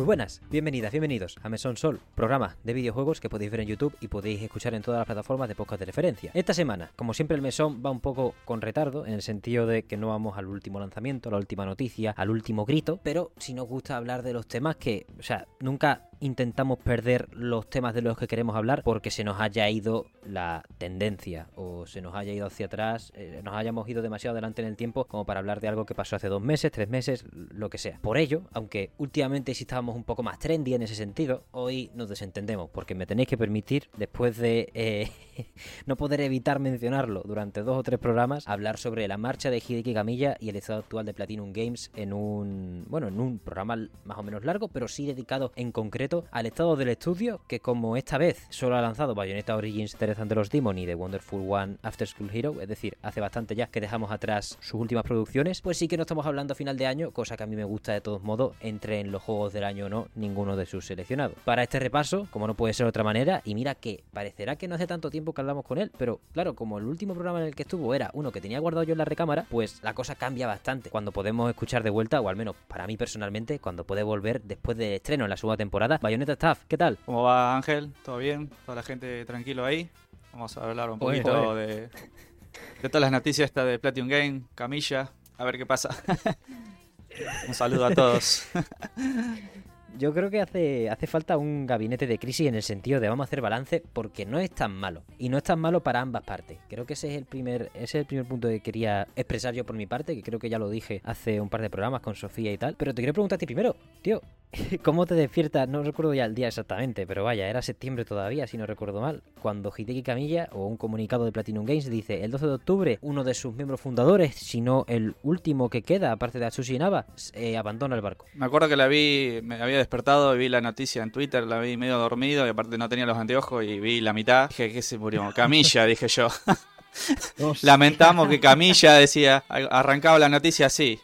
Muy buenas, bienvenidas, bienvenidos a Mesón Sol, programa de videojuegos que podéis ver en YouTube y podéis escuchar en todas las plataformas de podcast de referencia. Esta semana, como siempre, el Mesón va un poco con retardo, en el sentido de que no vamos al último lanzamiento, a la última noticia, al último grito, pero si nos gusta hablar de los temas que, o sea, nunca intentamos perder los temas de los que queremos hablar porque se nos haya ido la tendencia o se nos haya ido hacia atrás, eh, nos hayamos ido demasiado adelante en el tiempo como para hablar de algo que pasó hace dos meses, tres meses, lo que sea. Por ello, aunque últimamente sí estábamos un poco más trendy en ese sentido, hoy nos desentendemos porque me tenéis que permitir, después de eh, no poder evitar mencionarlo durante dos o tres programas, hablar sobre la marcha de Hideki Camilla y el estado actual de Platinum Games en un, bueno, en un programa más o menos largo, pero sí dedicado en concreto al estado del estudio, que como esta vez solo ha lanzado Bayonetta Origins Tereza de los Demon y The Wonderful One After School Hero, es decir, hace bastante ya que dejamos atrás sus últimas producciones, pues sí que no estamos hablando a final de año, cosa que a mí me gusta de todos modos, entre en los juegos del año o no, ninguno de sus seleccionados. Para este repaso, como no puede ser de otra manera, y mira que parecerá que no hace tanto tiempo que hablamos con él, pero claro, como el último programa en el que estuvo era uno que tenía guardado yo en la recámara, pues la cosa cambia bastante cuando podemos escuchar de vuelta, o al menos para mí personalmente, cuando puede volver después del estreno en la segunda temporada, Bayonetta Staff, ¿qué tal? ¿Cómo va Ángel? ¿Todo bien? ¿Toda la gente tranquilo ahí? Vamos a hablar un poquito de, de todas las noticias esta de Platinum Game, Camilla, a ver qué pasa. un saludo a todos. Yo creo que hace, hace falta un gabinete de crisis en el sentido de vamos a hacer balance porque no es tan malo. Y no es tan malo para ambas partes. Creo que ese es el primer, ese es el primer punto que quería expresar yo por mi parte, que creo que ya lo dije hace un par de programas con Sofía y tal. Pero te quiero preguntar a ti primero, tío, ¿Cómo te despiertas? No recuerdo ya el día exactamente, pero vaya, era septiembre todavía, si no recuerdo mal, cuando Hideki Camilla o un comunicado de Platinum Games dice el 12 de octubre uno de sus miembros fundadores, si no el último que queda, aparte de Atsushi Naba, eh, abandona el barco. Me acuerdo que la vi, me había despertado y vi la noticia en Twitter, la vi medio dormido y aparte no tenía los anteojos y vi la mitad. Dije que se murió. Camilla, dije yo. Lamentamos que Camilla decía, arrancaba la noticia así.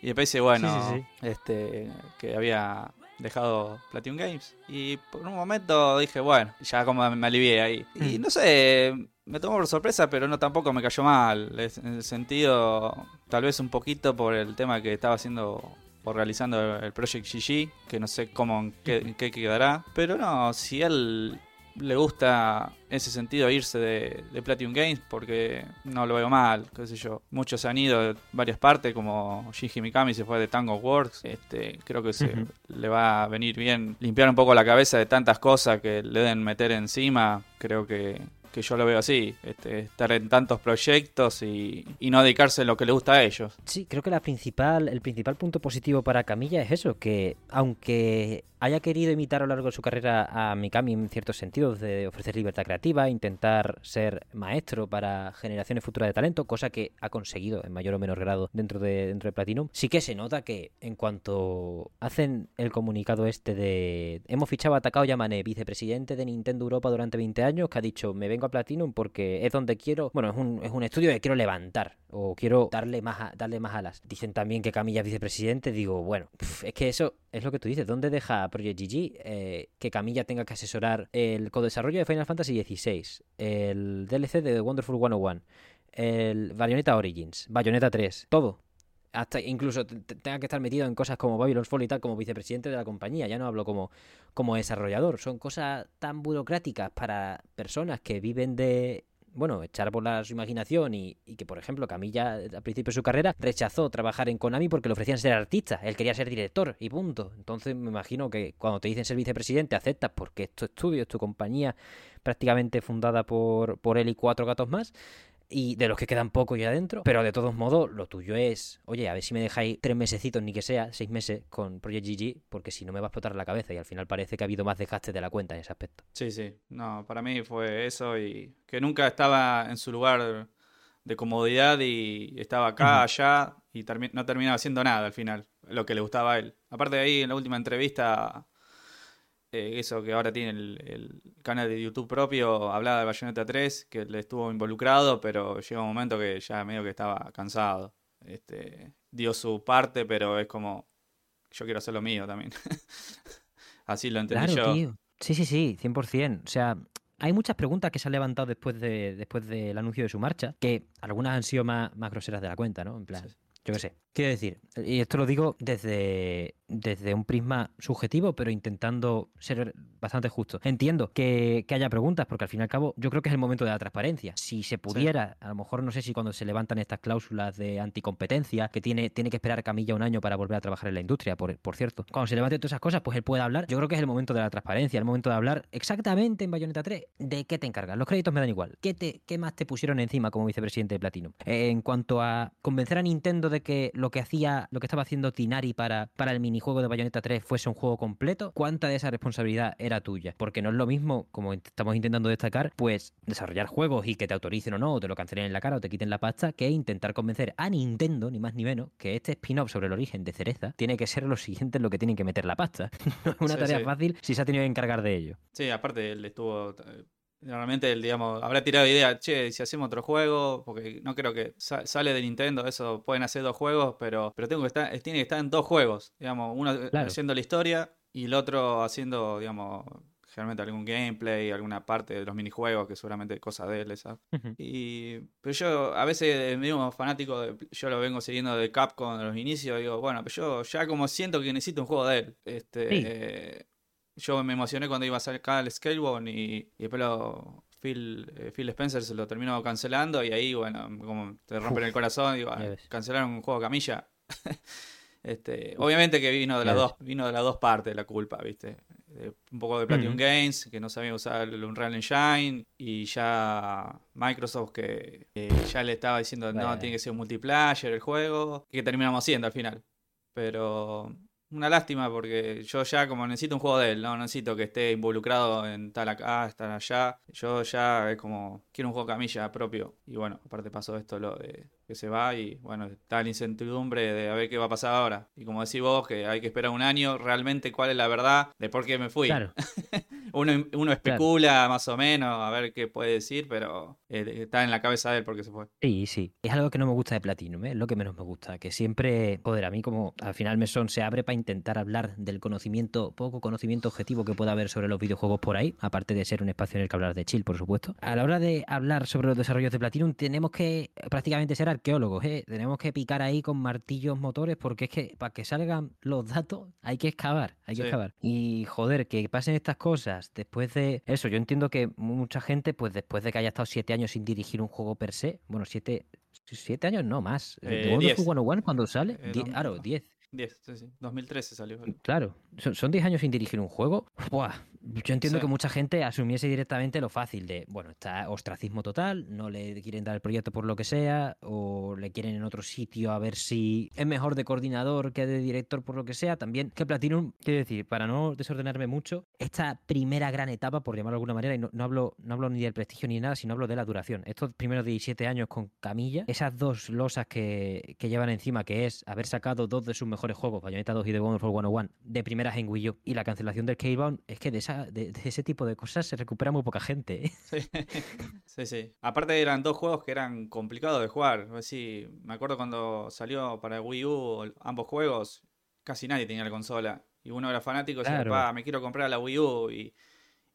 Y después dice, bueno, este que había dejado Platinum Games. Y por un momento dije, bueno, ya como me alivié ahí. Y mm. no sé, me tomó por sorpresa, pero no tampoco me cayó mal. En el sentido, tal vez un poquito por el tema que estaba haciendo o realizando el Project GG, que no sé cómo, qué, qué quedará. Pero no, si él le gusta ese sentido irse de, de, Platinum Games porque no lo veo mal, qué sé yo. Muchos han ido de varias partes, como Shinji Mikami se fue de Tango Works. Este, creo que se le va a venir bien limpiar un poco la cabeza de tantas cosas que le deben meter encima. Creo que que yo lo veo así, este, estar en tantos proyectos y, y, no dedicarse a lo que le gusta a ellos. Sí, creo que la principal, el principal punto positivo para Camilla es eso, que aunque haya querido imitar a lo largo de su carrera a Mikami en ciertos sentidos, de ofrecer libertad creativa, intentar ser maestro para generaciones futuras de talento, cosa que ha conseguido en mayor o menor grado dentro de, dentro de Platinum, sí que se nota que en cuanto hacen el comunicado este de hemos fichado a Takao Yamane, vicepresidente de Nintendo Europa durante 20 años, que ha dicho me vengo a Platinum porque es donde quiero, bueno, es un, es un estudio que quiero levantar o quiero darle más, darle más alas. Dicen también que Camilla es vicepresidente, digo, bueno, es que eso es lo que tú dices, ¿dónde deja Project GG eh, que Camilla tenga que asesorar el co-desarrollo de Final Fantasy XVI, el DLC de The Wonderful 101, el Bayonetta Origins, Bayonetta 3, todo? Hasta incluso tenga que estar metido en cosas como Babylon's Fall y tal, como vicepresidente de la compañía. Ya no hablo como, como desarrollador. Son cosas tan burocráticas para personas que viven de bueno, echar por la, su imaginación y, que, por ejemplo, Camilla al principio de su carrera rechazó trabajar en Konami porque le ofrecían ser artista, él quería ser director y punto. Entonces me imagino que cuando te dicen ser vicepresidente aceptas porque es tu estudio, es tu compañía prácticamente fundada por, por él y cuatro gatos más y de los que quedan poco ya adentro, pero de todos modos lo tuyo es, oye, a ver si me dejáis tres mesecitos, ni que sea, seis meses con Project GG, porque si no me va a explotar la cabeza y al final parece que ha habido más desgaste de la cuenta en ese aspecto. Sí, sí, no, para mí fue eso y que nunca estaba en su lugar de comodidad y estaba acá, allá y no terminaba haciendo nada al final, lo que le gustaba a él. Aparte de ahí, en la última entrevista eh, eso que ahora tiene el, canal de YouTube propio, hablaba de Bayonetta 3, que le estuvo involucrado, pero llega un momento que ya medio que estaba cansado. Este, dio su parte, pero es como, yo quiero hacer lo mío también. Así lo entendí claro, Tío. Sí, sí, sí, 100%. O sea, hay muchas preguntas que se han levantado después, de, después del anuncio de su marcha, que algunas han sido más, más groseras de la cuenta, ¿no? En plan, yo qué sé. Quiero decir, y esto lo digo desde, desde un prisma subjetivo, pero intentando ser bastante justo. Entiendo que, haya preguntas, porque al fin y al cabo yo creo que es el momento de la transparencia. Si se pudiera, a lo mejor no sé si cuando se levantan estas cláusulas de anticompetencia, que tiene, tiene que esperar Camilla un año para volver a trabajar en la industria, por, por cierto. Cuando se levanten todas esas cosas, pues él puede hablar. Yo creo que es el momento de la transparencia, el momento de hablar exactamente en Bayonetta 3 de qué te encargas. Los créditos me dan igual. ¿Qué, te, qué más te pusieron encima como vicepresidente de Platinum? en cuanto a convencer a Nintendo de que lo que hacía, lo que estaba haciendo Tinari para, para el minijuego de Bayonetta 3 fuese un juego completo, ¿cuánta de esa responsabilidad era tuya? Porque no es lo mismo, como estamos intentando destacar, pues desarrollar juegos y que te autoricen o no, o te lo cancelen en la cara o te quiten la pasta, que intentar convencer a Nintendo, ni más ni menos, que este spin-off sobre el origen de Cereza tiene que ser lo siguiente en lo que tienen que meter la pasta. no es una tarea fácil si se ha tenido que encargar de ello. Sí, aparte él estuvo eh, Normalmente, él, digamos, habrá tirado idea, che, si hacemos otro juego, porque no creo que sale de Nintendo, eso pueden hacer dos juegos, pero, pero tengo que estar, tiene que estar en dos juegos, digamos, uno haciendo la historia y el otro haciendo, digamos, generalmente algún gameplay, alguna parte de los minijuegos, que seguramente cosa de él esa. y, pero yo a veces mismo fanático, de, yo lo vengo siguiendo de Capcom de los inicios, digo, bueno, pero yo ya como siento que necesito un juego de él. Este, yo me emocioné cuando iba a sacar el Scalebone y, y después lo, Phil, eh, Phil Spencer se lo terminó cancelando y ahí, bueno, como te rompen el corazón, digo, ah, cancelaron un juego camilla. este, obviamente que vino de las dos, vino de las dos partes la culpa, ¿viste? un poco de Platinum Games, que no sabía usar el Unreal Engine, y ya Microsoft que ya le estaba diciendo, no, tiene que ser un multiplayer el juego, que terminamos haciendo al final. Pero una lástima porque yo ya como necesito un juego de él, no necesito que esté involucrado en tal acá, estar allá. Yo ya es como quiero un juego camilla propio. Y bueno, aparte pasó esto lo de que se va y bueno, está la incertidumbre de a ver qué va a pasar ahora. Y como decís vos, que hay que esperar un año realmente cuál es la verdad de por qué me fui. Claro. uno, uno especula más o menos a ver qué puede decir, pero eh, está en la cabeza de él porque se fue. Sí, sí. Es algo que no me gusta de Platinum, ¿eh? es lo que menos me gusta. Que siempre, joder, a mí como al final Mesón se abre para intentar hablar del conocimiento, poco conocimiento objetivo que pueda haber sobre los videojuegos por ahí, aparte de ser un espacio en el que hablar de chill, por supuesto. A la hora de hablar sobre los desarrollos de Platinum, tenemos que prácticamente ser arqueólogos, ¿eh? Tenemos que picar ahí con martillos motores porque es que para que salgan los datos hay que excavar, hay que excavar. Y joder, que pasen estas cosas después de eso, yo entiendo que mucha gente, pues después de que haya estado siete años sin dirigir un juego per se, bueno, siete, siete años no más. Eh, ¿De One cuando sale? Eh, claro, diez. 10, sí, sí. 2013 salió. Claro, son 10 años sin dirigir un juego. Buah, yo entiendo que mucha gente asumiese directamente lo fácil de, bueno, está ostracismo total, no le quieren dar el proyecto por lo que sea, o le quieren en otro sitio a ver si es mejor de coordinador que de director por lo que sea. También que Platinum, quiero decir, para no desordenarme mucho, esta primera gran etapa, por llamarlo de alguna manera, y no, hablo, no hablo ni del prestigio ni nada, sino hablo de la duración. Estos primeros 17 años con Camilla, esas dos losas que, que llevan encima, que es haber sacado dos de sus mejores mejores juegos, Bayonetta 2 y The Wonderful 101, de primeras en Wii U, y la cancelación del K-Bound, es que de, esa, de, ese tipo de cosas se recupera muy poca gente. ¿eh? Sí. sí, Aparte eran dos juegos que eran complicados de jugar. me acuerdo cuando salió para Wii U ambos juegos, casi nadie tenía la consola. Y uno era fanático y decía, me quiero comprar la Wii U. Y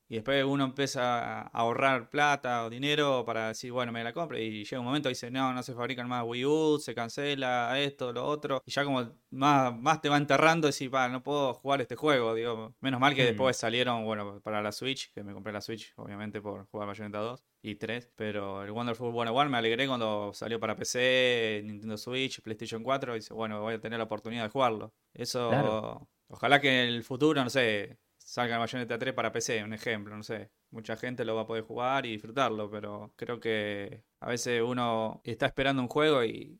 y después uno empieza a ahorrar plata o dinero para decir, bueno, me la compro. Y llega un momento y dice, no, no se fabrican más Wii U, se cancela esto, lo otro. Y ya como más, más te va enterrando, decir, va, no puedo jugar este juego. Digo, menos mal que mm. después salieron, bueno, para la Switch, que me compré la Switch, obviamente, por jugar Bayonetta 2 y 3. Pero el Wonderful 101 me alegré cuando salió para PC, Nintendo Switch, PlayStation 4. Y dice, bueno, voy a tener la oportunidad de jugarlo. Eso, ojalá que en el futuro, no sé salga Bayonetta 3 para PC, un ejemplo, no sé. Mucha gente lo va a poder jugar y disfrutarlo, pero creo que a veces uno está esperando un juego y,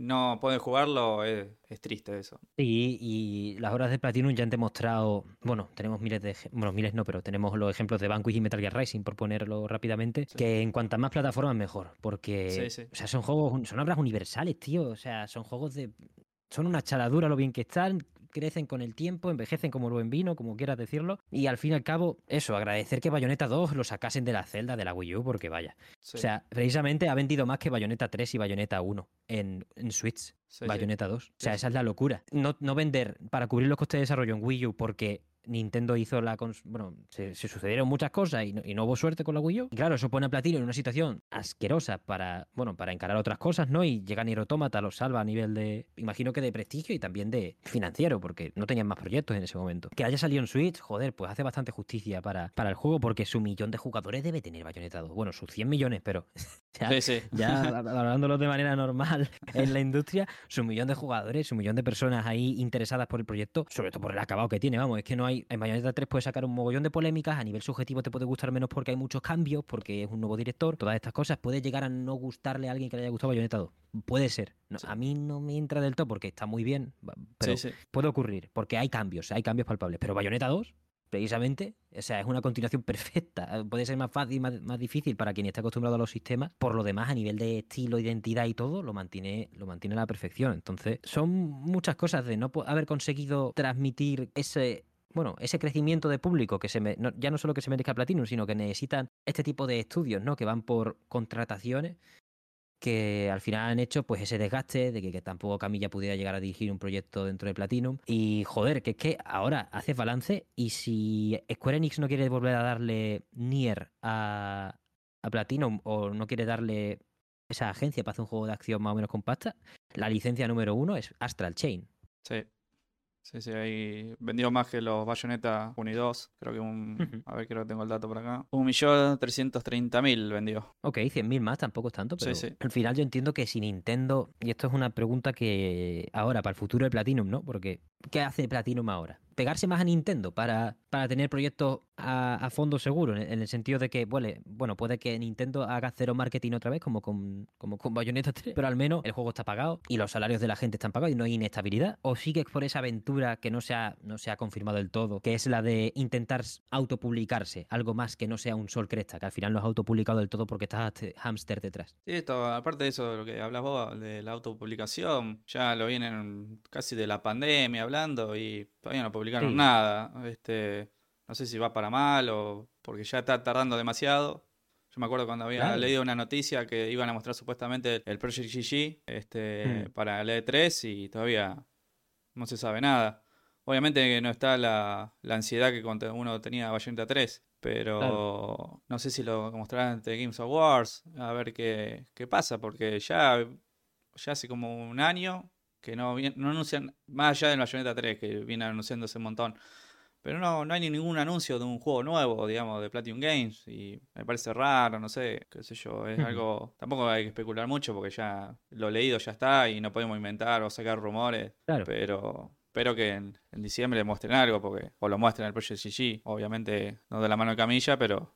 no puede jugarlo, es, triste eso. Sí, y las horas de Platinum ya han demostrado, bueno, tenemos miles de, bueno, miles no, pero tenemos los ejemplos de Vanquish y Metal Gear Rising, por ponerlo rápidamente, que en cuantas más plataformas mejor, porque, o sea, son juegos, son obras universales, tío, o sea, son juegos de son una chaladura lo bien que están, crecen con el tiempo, envejecen como el buen vino, como quieras decirlo. Y al fin y al cabo, eso, agradecer que Bayonetta 2 lo sacasen de la celda de la Wii U, porque vaya. O sea, precisamente ha vendido más que Bayonetta 3 y Bayonetta 1 en, en Switch. Bayonetta 2. O sea, esa es la locura. No, no vender para cubrir los costes de desarrollo en Wii U porque Nintendo hizo la... Bueno, se, sucedieron muchas cosas y no, hubo suerte con la Wii U. Y claro, eso pone a Platino en una situación asquerosa para, bueno, para encarar otras cosas, ¿no? Y llega Nier Automata, lo salva a nivel de, imagino que de prestigio y también de financiero, porque no tenían más proyectos en ese momento. Que haya salido en Switch, joder, pues hace bastante justicia para, para el juego, porque su millón de jugadores debe tener Bayonetta Bueno, sus 100 millones, pero ya, ya hablándolo de manera normal en la industria, su millón de jugadores, su millón de personas ahí interesadas por el proyecto, sobre todo por el acabado que tiene, vamos, es que no hay, en Bayonetta 3 puedes sacar un mogollón de polémicas, a nivel subjetivo te puede gustar menos porque hay muchos cambios, porque es un nuevo director, todas estas cosas, puede llegar a no gustarle a alguien que le haya gustado Bayonetta 2. Puede ser. A mí no me entra del todo porque está muy bien, pero puede ocurrir, porque hay cambios, hay cambios palpables. Pero Bayonetta 2 precisamente. O sea, es una continuación perfecta. Puede ser más fácil, más, más, difícil para quien está acostumbrado a los sistemas. Por lo demás, a nivel de estilo, identidad y todo, lo mantiene, lo mantiene a la perfección. Entonces, son muchas cosas de no haber conseguido transmitir ese bueno, ese crecimiento de público que se me, ya no solo que se merezca Platinum, sino que necesitan este tipo de estudios, ¿no? Que van por contrataciones que al final han hecho pues ese desgaste de que, tampoco Camilla pudiera llegar a dirigir un proyecto dentro de Platinum. Y joder, que es que ahora haces balance y si Square Enix no quiere volver a darle Nier a, a Platinum o no quiere darle esa agencia para hacer un juego de acción más o menos compacta, la licencia número uno es Astral Chain. Sí. Sí, sí, ahí vendió más que los Bayonetta 1 y 2. Creo que un. A ver, creo que tengo el dato por acá. Un millón trescientos treinta mil vendió. Ok, cien mil más, tampoco es tanto, pero al final yo entiendo que si Nintendo. Y esto es una pregunta que ahora, para el futuro de Platinum, ¿no? Porque, ¿qué hace Platinum ahora? Pegarse más a Nintendo para, para tener proyectos a, fondo seguro, en, el sentido de que, bueno, bueno, puede que Nintendo haga cero marketing otra vez, como con, como con Bayonetta 3, pero al menos el juego está pagado y los salarios de la gente están pagados y no hay inestabilidad. O sigues por esa aventura que no se ha, no se ha confirmado del todo, que es la de intentar autopublicarse, algo más que no sea un sol cresta, que al final no has autopublicado del todo porque estás hamster detrás. Sí, esto, aparte de eso, de lo que hablas vos, de la autopublicación, ya lo vienen casi de la pandemia hablando y todavía no nada. Este, no sé si va para mal o porque ya está tardando demasiado. Yo me acuerdo cuando había leído una noticia que iban a mostrar supuestamente el Project GG este, hmm. para el E3 y todavía no se sabe nada. Obviamente no está la, ansiedad que uno tenía Bayonetta 3, pero no sé si lo mostrarán ante Games Awards, a ver qué, qué pasa, porque ya, ya hace como un año que no, no anuncian, más allá de Bayonetta 3, que viene anunciándose un montón. Pero no, no hay ningún anuncio de un juego nuevo, digamos, de Platinum Games. Y me parece raro, no sé, qué sé yo. Es algo. Tampoco hay que especular mucho porque ya lo leído ya está y no podemos inventar o sacar rumores. Pero espero que en, diciembre muestren algo, porque o lo muestren en el Project GG. Obviamente no de la mano de Camilla, pero.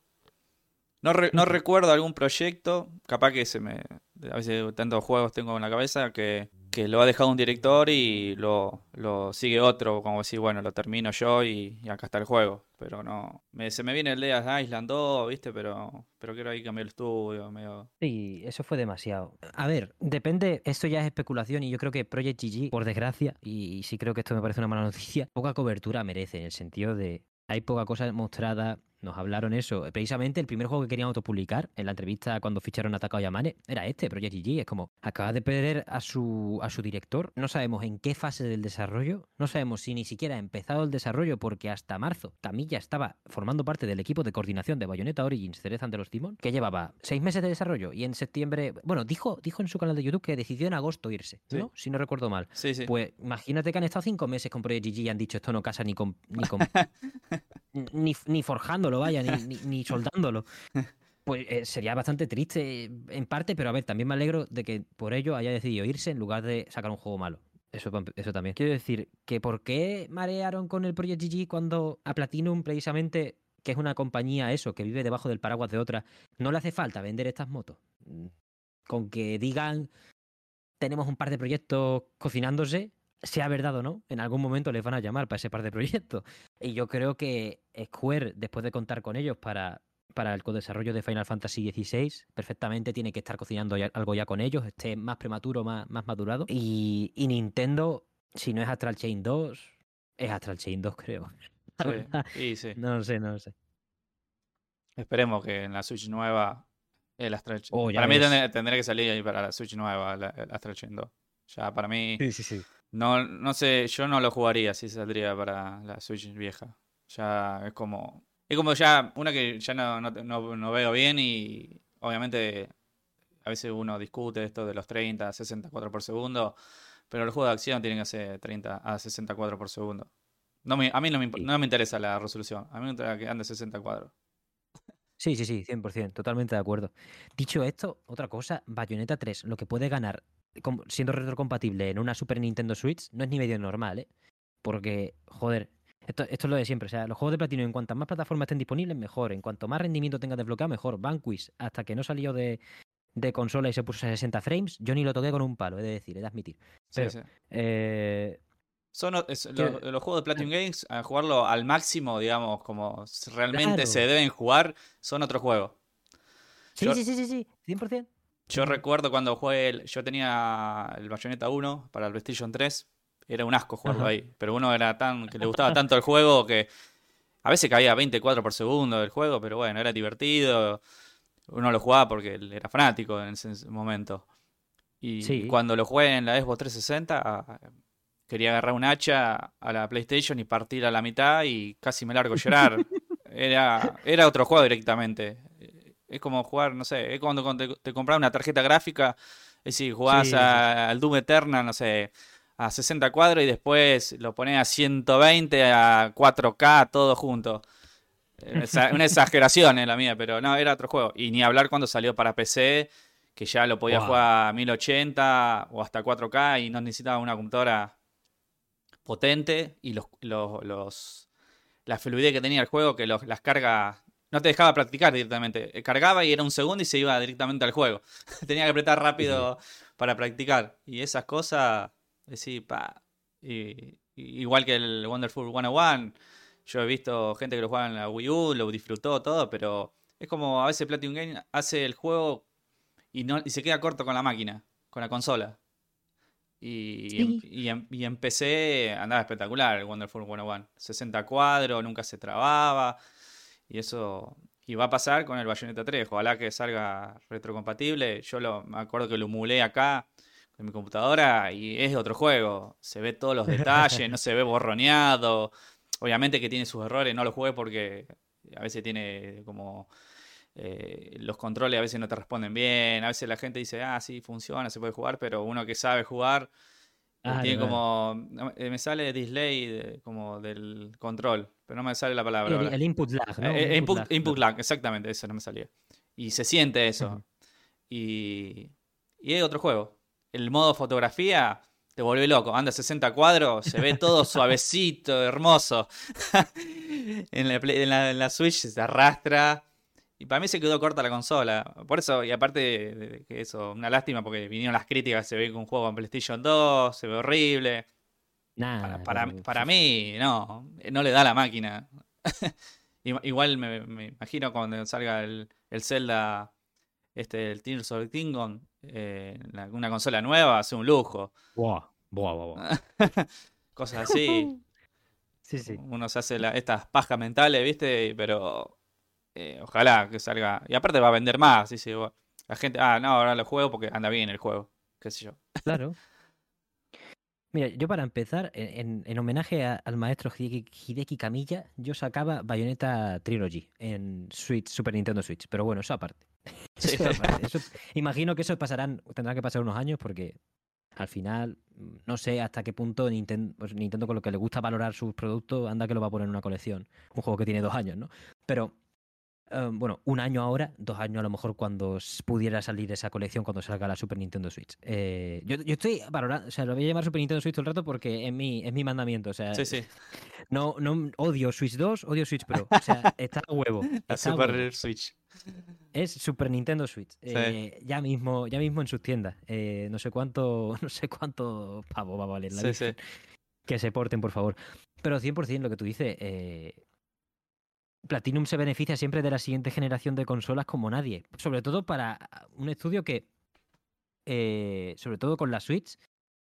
No, no recuerdo algún proyecto, capaz que se me. A veces tantos juegos tengo en la cabeza que que lo ha dejado un director y lo, lo sigue otro, como decir, bueno, lo termino yo y, acá está el juego. Pero no, me, se me viene el de Island 2, ¿viste? Pero, pero quiero ahí cambiar el estudio, medio... Sí, eso fue demasiado. A ver, depende, esto ya es especulación y yo creo que Project GG, por desgracia, y, y sí creo que esto me parece una mala noticia, poca cobertura merece en el sentido de hay poca cosa mostrada nos hablaron eso. Precisamente el primer juego que querían autopublicar en la entrevista cuando ficharon a Takao Yamane era este, Project GG. Es como, acaba de perder a su, a su director. No sabemos en qué fase del desarrollo. No sabemos si ni siquiera ha empezado el desarrollo porque hasta marzo Camilla estaba formando parte del equipo de coordinación de Bayonetta Origins Cereza de los Demon, que llevaba seis meses de desarrollo y en septiembre, bueno, dijo, dijo en su canal de YouTube que decidió en agosto irse, ¿no? Si no recuerdo mal. Sí, sí. Pues imagínate que han estado cinco meses con Project GG y han dicho esto no casa ni con, ni con ni, ni forjándolo, vaya, ni, ni, soldándolo. Pues eh, sería bastante triste en parte, pero a ver, también me alegro de que por ello haya decidido irse en lugar de sacar un juego malo. Eso, eso también. Quiero decir, que ¿por qué marearon con el Project GG cuando a Platinum precisamente, que es una compañía eso, que vive debajo del paraguas de otra, no le hace falta vender estas motos? Con que digan, tenemos un par de proyectos cocinándose, sea verdad o no, en algún momento les van a llamar para ese par de proyectos. Y yo creo que Square, después de contar con ellos para, para el desarrollo de Final Fantasy XVI, perfectamente tiene que estar cocinando algo ya con ellos, esté más prematuro, más, más madurado. Y, Nintendo, si no es Astral Chain 2, es Astral Chain 2, creo. Sí, sí. No lo sé, no lo sé. Esperemos que en la Switch nueva el Astral Chain. Oh, para mí tendría, que salir ahí para la Switch nueva el Astral Chain 2. Ya para mí. Sí, sí, sí. No, no sé, yo no lo jugaría si saldría para la Switch vieja. Ya es como. Es como ya una que ya no, no, veo bien y obviamente a veces uno discute esto de los 30, 64 por segundo, pero el juego de acción tiene que ser 30 a 64 por segundo. No a mí no me, no me interesa la resolución, a mí me interesa que ande 60 cuadros. Sí, sí, sí, 100%, totalmente de acuerdo. Dicho esto, otra cosa, Bayonetta 3, lo que puede ganar siendo retrocompatible en una Super Nintendo Switch no es ni medio normal, ¿eh? Porque, joder, esto, esto es lo de siempre. O sea, los juegos de platino, en cuantas más plataformas estén disponibles, mejor. En cuanto más rendimiento tenga desbloqueado, mejor. Vanquish, hasta que no salió de, de consola y se puso a 60 frames, yo ni lo toqué con un palo, he de decir, he de admitir. Pero, sí, Eh, son los, juegos de Platinum Games, a jugarlo al máximo, digamos, como realmente se deben jugar, son otro juego. Sí, sí, sí, sí, sí, 100%. Yo recuerdo cuando jugué, el, yo tenía el Bayonetta 1 para el PlayStation 3, era un asco jugarlo ahí, pero uno era tan que le gustaba tanto el juego que a veces caía 24 por segundo del juego, pero bueno, era divertido. Uno lo jugaba porque él era fanático en ese momento. Y cuando lo jugué en la Xbox 360, quería agarrar un hacha a la PlayStation y partir a la mitad y casi me largo a llorar. era, era otro juego directamente. Es como jugar, no sé, es cuando te, te compras una tarjeta gráfica, es decir, jugás al Doom Eternal, no sé, a 60 cuadros y después lo pones a 120, a 4K, todo junto. Una exageración en la mía, pero no, era otro juego. Y ni hablar cuando salió para PC, que ya lo podía jugar a 1080 o hasta 4K y no necesitaba una computadora potente y los, los, la fluidez que tenía el juego, que las cargas no te dejaba practicar directamente. Eh, cargaba y era un segundo y se iba directamente al juego. tenía que apretar rápido para practicar. Y esas cosas, sí, pa. Y, igual que el Wonderful 101, yo he visto gente que lo juega en la Wii U, lo disfrutó todo, pero es como a veces Platinum Game hace el juego y, no, y se queda corto con la máquina, con la consola. Y, en, y, PC andaba espectacular el Wonderful 101. 60 cuadros, nunca se trababa. Y eso y va a pasar con el Bayonetta 3. Ojalá que salga retrocompatible. Yo lo, me acuerdo que lo emulé acá en mi computadora y es otro juego. Se ve todos los detalles, no se ve borroneado. Obviamente que tiene sus errores, no lo jugué porque a veces tiene como eh, los controles a veces no te responden bien, a veces la gente dice, ah, sí, funciona, se puede jugar, pero uno que sabe jugar ah, tiene como, eh, me sale display como del control, pero no me sale la palabra. El, input lag, ¿no? input, lag, exactamente, eso no me salía. Y se siente eso. y, y hay otro juego. El modo fotografía te vuelve loco. Anda 60 cuadros, se ve todo suavecito, hermoso. en, la, en la Switch se arrastra y para mí se quedó corta la consola. Por eso, y aparte de que eso, una lástima porque vinieron las críticas, se ve que un juego en PlayStation 2, se ve horrible. Para, para, mí, no, no le da la máquina. Igual me, imagino cuando salga el, el Zelda, este, el Tears of the Kingdom, eh, una consola nueva, hace un lujo. Buah, buah, buah, Cosas así. sí, sí. Uno se hace estas pajas mentales, ¿viste? Pero eh, ojalá que salga. Y aparte va a vender más. Dice, la gente, ah, no, ahora lo juego porque anda bien el juego. Qué sé yo. Claro. Mira, yo para empezar, en, homenaje al maestro Hideki, Kamiya, yo sacaba Bayonetta Trilogy en Switch, Super Nintendo Switch. Pero bueno, eso aparte. imagino que eso pasarán, tendrá que pasar unos años porque al final no sé hasta qué punto Nintendo, pues Nintendo con lo que le gusta valorar sus productos, anda que lo va a poner en una colección. Un juego que tiene dos años, ¿no? Pero Em, bueno, un año ahora, dos años a lo mejor cuando pudiera salir esa colección cuando salga la Super Nintendo Switch. Eh, yo, estoy valorando, o sea, lo voy a llamar Super Nintendo Switch todo el rato porque es mi, es mi mandamiento. O sea, sí, sí. No, no odio Switch 2, odio Switch Pro. O sea, está a huevo. La Super Switch. Es Super Nintendo Switch. Eh, ya mismo, ya mismo en sus tiendas. Eh, no sé cuánto, no sé cuánto pavo va a valer la sí, Que se porten, por favor. Pero 100% lo que tú dices, Platinum se beneficia siempre de la siguiente generación de consolas como nadie. Sobre todo para un estudio que, eh, sobre todo con la Switch,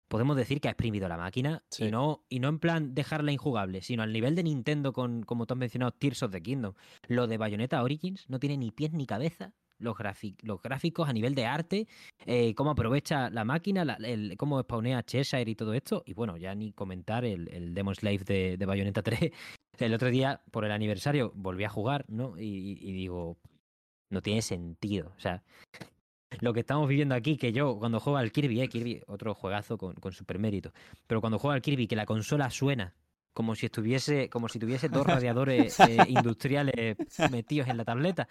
podemos decir que ha exprimido la máquina y, no, y no en plan dejarla injugable, sino al nivel de Nintendo con, como tú has mencionado, Tears of the Kingdom. Lo de Bayonetta Origins no tiene ni pies ni cabeza los, los gráficos a nivel de arte, eh, cómo aprovecha la máquina, cómo spawnea Cheshire y todo esto. Y bueno, ya ni comentar el, el Demon Slave de, de Bayonetta 3. El otro día, por el aniversario, volví a jugar, ¿no? Y, y digo, no tiene sentido. O sea, lo que estamos viviendo aquí, que yo cuando juego al Kirby, eh, Kirby, otro juegazo con, con super mérito, pero cuando juego al Kirby, que la consola suena como si estuviese, como si tuviese dos radiadores eh, industriales metidos en la tableta.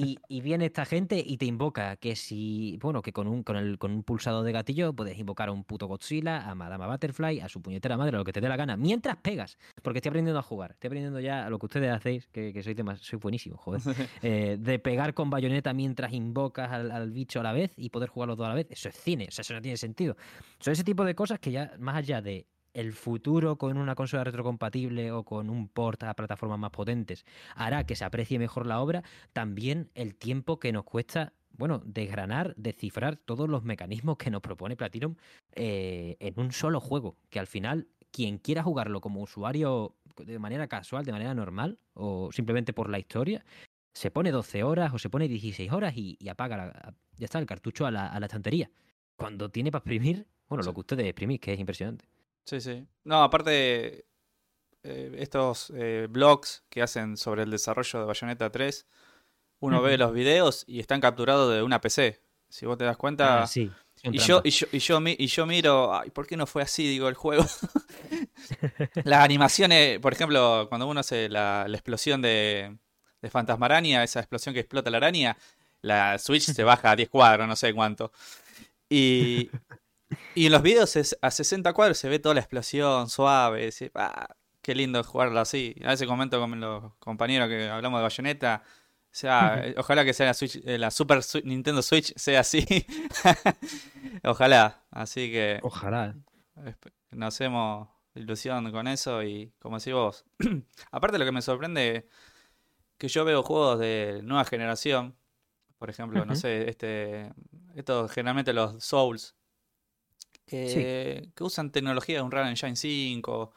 Y, y, viene esta gente y te invoca que si, bueno, que con un, con, el, con un pulsado de gatillo puedes invocar a un puto Godzilla, a Madame Butterfly, a su puñetera madre, a lo que te dé la gana, mientras pegas. Porque estoy aprendiendo a jugar, estoy aprendiendo ya a lo que ustedes hacéis, que, que soy, soy buenísimo, joder. Eh, de pegar con bayoneta mientras invocas al, al, bicho a la vez y poder jugarlo todo a la vez. Eso es cine, o sea, eso no tiene sentido. Son ese tipo de cosas que ya, más allá de el futuro con una consola retrocompatible o con un port a plataformas más potentes hará que se aprecie mejor la obra, también el tiempo que nos cuesta, bueno, desgranar, descifrar todos los mecanismos que nos propone Platinum eh, en un solo juego, que al final quien quiera jugarlo como usuario de manera casual, de manera normal o simplemente por la historia, se pone 12 horas o se pone 16 horas y, apaga la, ya está el cartucho a la, a la estantería. Cuando tiene para exprimir, bueno, lo que ustedes exprimís, que es impresionante. Sí, sí. No, aparte, eh, estos eh, blogs que hacen sobre el desarrollo de Bayonetta 3, uno ve los videos y están capturados de una PC. Si vos te das cuenta. Ah, sí. Y yo, y, yo, y, yo, y yo miro, ay, ¿por qué no fue así, digo, el juego? Las animaciones, por ejemplo, cuando uno hace la, la explosión de, de Fantasmarania, esa explosión que explota la araña, la Switch se baja a 10 cuadros, no sé cuánto. Y, y en los videos a 60 cuadros se ve toda la explosión suave. ah, qué lindo jugarlo así. A veces comento con los compañeros que hablamos de Bayonetta. O sea, eh, ojalá que sea la, Switch, eh, la Super Nintendo Switch sea así. ojalá. Así que. Ojalá. Nos hacemos ilusión con eso y como decís vos. Aparte lo que me sorprende que yo veo juegos de nueva generación. Por ejemplo, no sé, este. Estos generalmente los Souls que, usan tecnología de Unreal Engine 5.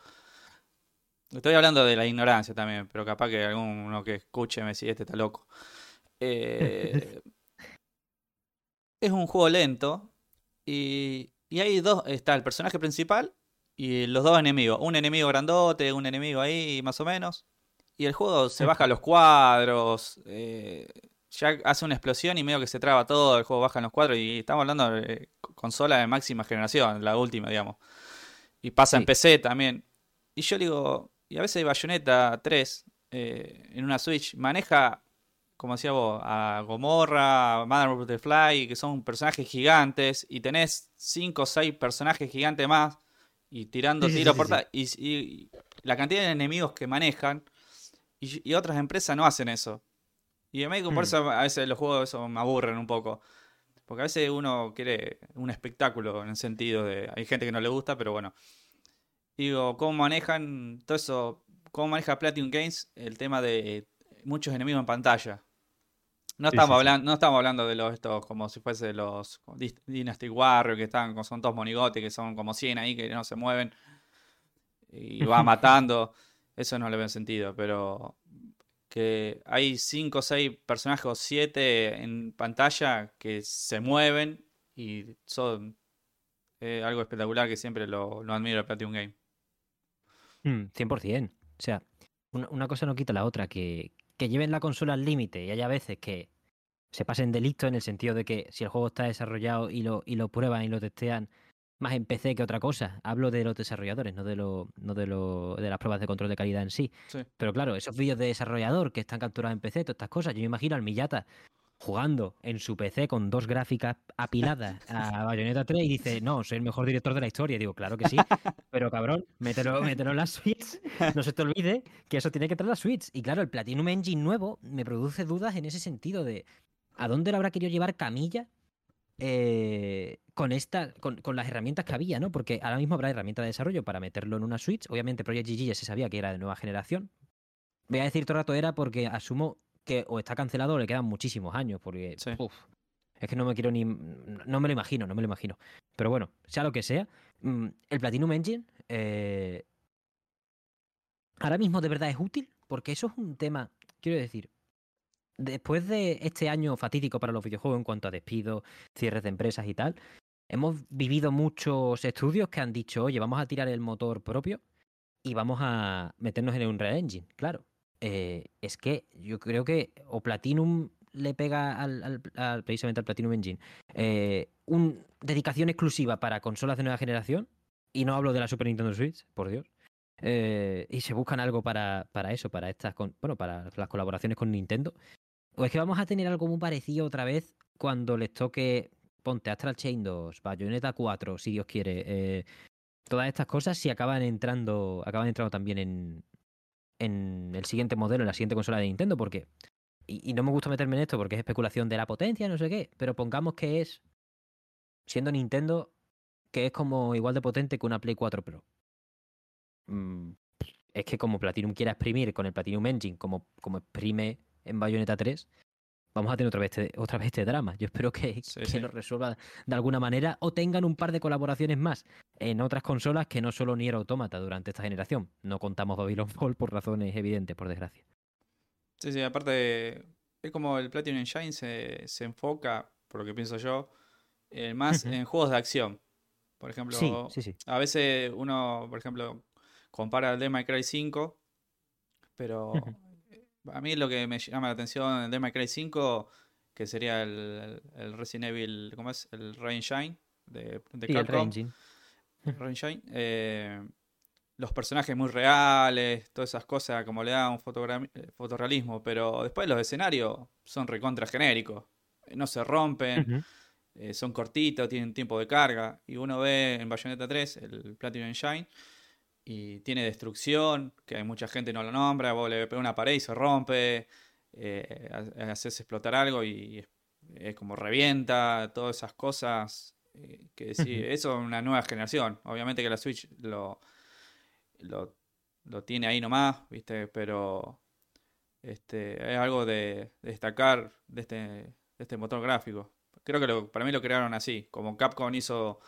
Estoy hablando de la ignorancia también, pero capaz que alguno que escuche me dice, este está loco. Eh, es un juego lento y, y hay dos, está el personaje principal y los dos enemigos. Un enemigo grandote, un enemigo ahí más o menos. Y el juego se baja los cuadros. Eh, ya hace una explosión y medio que se traba todo, el juego baja en los cuadros y estamos hablando de consola de máxima generación, la última, digamos. Y pasa en PC también. Y yo digo, y a veces Bayonetta 3 eh, en una Switch maneja, como decía vos, a Gomorra, a Mother of the Fly, que son personajes gigantes, y tenés 5 o 6 personajes gigantes más, y tirando tiros por... y, y, la cantidad de enemigos que manejan, y otras empresas no hacen eso. Y a mí por mm. eso a veces los juegos eso me aburren un poco. Porque a veces uno quiere un espectáculo en el sentido de. Hay gente que no le gusta, pero bueno. Digo, ¿cómo manejan todo eso? ¿Cómo maneja Platinum Games el tema de muchos enemigos en pantalla? No estamos, hablando, no estamos hablando de los estos como si fuese los Dynasty Warriors que están, son todos monigotes, que son como 100 ahí, que no se mueven y va matando. Eso no le veo sentido, pero que hay 5 o 6 personajes o 7 en pantalla que se mueven y son eh, algo espectacular que siempre lo, admiro de Platinum Game. 100%. Mm, o sea, una, cosa no quita la otra, que, que lleven la consola al límite y haya veces que se pasen de listo en el sentido de que si el juego está desarrollado y lo, y lo prueban y lo testean más en PC que otra cosa. Hablo de los desarrolladores, no de lo, no de lo, de las pruebas de control de calidad en sí. Pero claro, esos vídeos de desarrollador que están capturados en PC, todas estas cosas, yo me imagino al Miyata jugando en su PC con dos gráficas apiladas a Bayonetta 3 y dice, no, soy el mejor director de la historia. digo, claro que sí, pero cabrón, mételo, mételo en las suites. No se te olvide que eso tiene que traer las suites. Y claro, el Platinum Engine nuevo me produce dudas en ese sentido de ¿a dónde lo habrá querido llevar Camilla eh, con, esta, con, las herramientas que había, ¿no? Porque ahora mismo habrá herramientas de desarrollo para meterlo en una Switch. Obviamente Project GG ya se sabía que era de nueva generación. Voy a decir todo el rato era porque asumo que o está cancelado o le quedan muchísimos años, porque es que no me quiero ni... No me lo imagino, no me lo imagino. Pero bueno, sea lo que sea, mm, el Platinum Engine eh, ahora mismo de verdad es útil, porque eso es un tema, quiero decir, después de este año fatídico para los videojuegos en cuanto a despidos, cierres de empresas y tal, hemos vivido muchos estudios que han dicho, oye, vamos a tirar el motor propio y vamos a meternos en un Real Engine, claro. Eh, es que yo creo que o Platinum le pega al, precisamente al Platinum Engine eh, una dedicación exclusiva para consolas de nueva generación, y no hablo de la Super Nintendo Switch, por Dios, eh, y se buscan algo para eso, para estas, bueno, para las colaboraciones con Nintendo, o es que vamos a tener algo muy parecido otra vez cuando les toque, ponte Astral Chain 2, Bayonetta 4, si Dios quiere, eh, todas estas cosas si acaban entrando, acaban entrando también en, en el siguiente modelo, en la siguiente consola de Nintendo, porque y, no me gusta meterme en esto porque es especulación de la potencia, no sé qué, pero pongamos que es, siendo Nintendo, que es como igual de potente que una Play 4 Pro. Mm, es que como Platinum quiera exprimir con el Platinum Engine, como, como exprime en Bayonetta 3, vamos a tener otra vez este, otra vez este drama. Yo espero que, que lo resuelva de alguna manera o tengan un par de colaboraciones más en otras consolas que no solo Nier Automata durante esta generación. No contamos Babylon Fall por razones evidentes, por desgracia. Sí, sí, aparte es como el Platinum Engine se, se enfoca, por lo que pienso yo, eh, más en juegos de acción. Por ejemplo, a veces uno, por ejemplo, compara el Devil Cry 5, pero a mí lo que me llama la atención el Devil Cry 5, que sería el, Resident Evil, ¿cómo es? El Rain Shine de, de Capcom. Rain Shine. Eh, los personajes muy reales, todas esas cosas, como le da un eh, fotorrealismo, pero después los escenarios son recontra genéricos, eh, no se rompen, eh, son cortitos, tienen tiempo de carga, y uno ve en Bayonetta 3 el Platinum Shine y tiene destrucción, que hay mucha gente no lo nombra, vos le pegas una pared y se rompe, eh, haces explotar algo y es, como revienta, todas esas cosas. que decir, eso es una nueva generación. Obviamente que la Switch lo, lo, lo tiene ahí nomás, ¿viste? Pero este, es algo de, destacar de este, de este motor gráfico. Creo que para mí lo crearon así, como Capcom hizo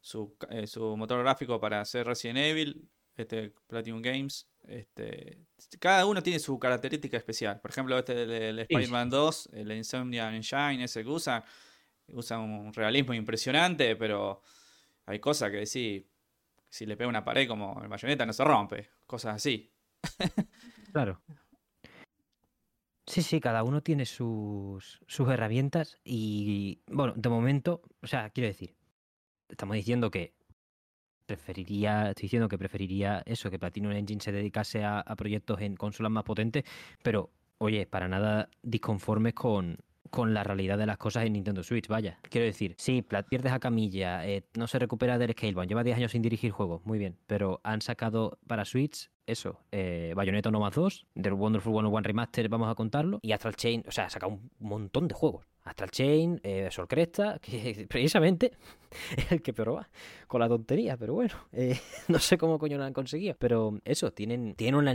su, eh, su motor gráfico para hacer Resident Evil, este Platinum Games, este, cada uno tiene su característica especial. Por ejemplo, este del, Spider-Man 2, el Insomnia Engine, ese que usa, usa un realismo impresionante, pero hay cosas que decir, si le pega una pared como el bayoneta no se rompe, cosas así. claro. Sí, sí, cada uno tiene sus, sus herramientas y, bueno, de momento, o sea, quiero decir, estamos diciendo que preferiría, estoy diciendo que preferiría eso, que Platinum Engine se dedicase a, proyectos en consolas más potentes, pero, oye, para nada disconformes con, con la realidad de las cosas en Nintendo Switch, vaya. Quiero decir, sí, pierdes a Camilla, eh, no se recupera del Scalebound, lleva 10 años sin dirigir juegos, muy bien, pero han sacado para Switch eso, eh, Bayonetta no más 2, The Wonderful 101 Remaster, vamos a contarlo, y Astral Chain, o sea, ha sacado un montón de juegos. Astral Chain, eh, Sol Cresta, que precisamente es el que peor va con la tontería, pero bueno, eh, no sé cómo coño lo han conseguido. Pero eso, tienen, tienen una,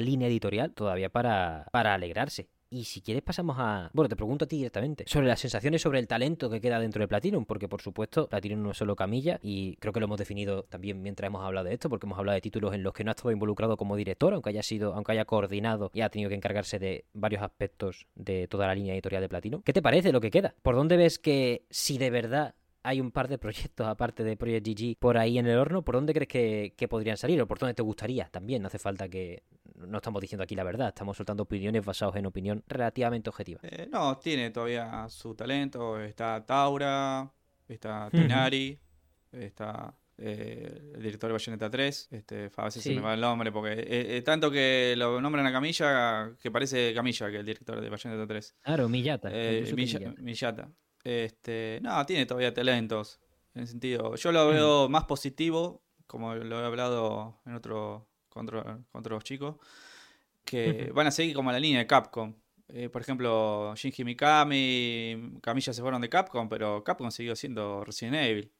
línea editorial todavía para, para alegrarse. Y si quieres pasamos a... Bueno, te pregunto a ti directamente sobre las sensaciones sobre el talento que queda dentro de Platinum, porque por supuesto Platinum no es solo camilla y creo que lo hemos definido también mientras hemos hablado de esto, porque hemos hablado de títulos en los que no ha estado involucrado como director, aunque haya sido, aunque haya coordinado y ha tenido que encargarse de varios aspectos de toda la línea editorial de Platinum. ¿Qué te parece lo que queda? ¿Por dónde ves que si de verdad hay un par de proyectos aparte de Project GG por ahí en el horno. ¿Por dónde crees que, podrían salir o por dónde te gustaría? También no hace falta que... No estamos diciendo aquí la verdad, estamos soltando opiniones basadas en opinión relativamente objetiva. Eh, no, tiene todavía su talento. Está Taura, está Tinari, está eh, el director de Bayonetta 3. Este, a veces se me va el nombre porque eh, tanto que lo nombran a Camilla que parece Camilla que el director de Bayonetta 3. Claro, Millata. Millata. Este, no, tiene todavía talentos. En sentido, yo lo veo mm. más positivo, como lo he hablado en otro contra, otros chicos, que van a seguir como la línea de Capcom. Eh, por ejemplo, Shinji Mikami, Camilla se fueron de Capcom, pero Capcom siguió siendo Resident Evil.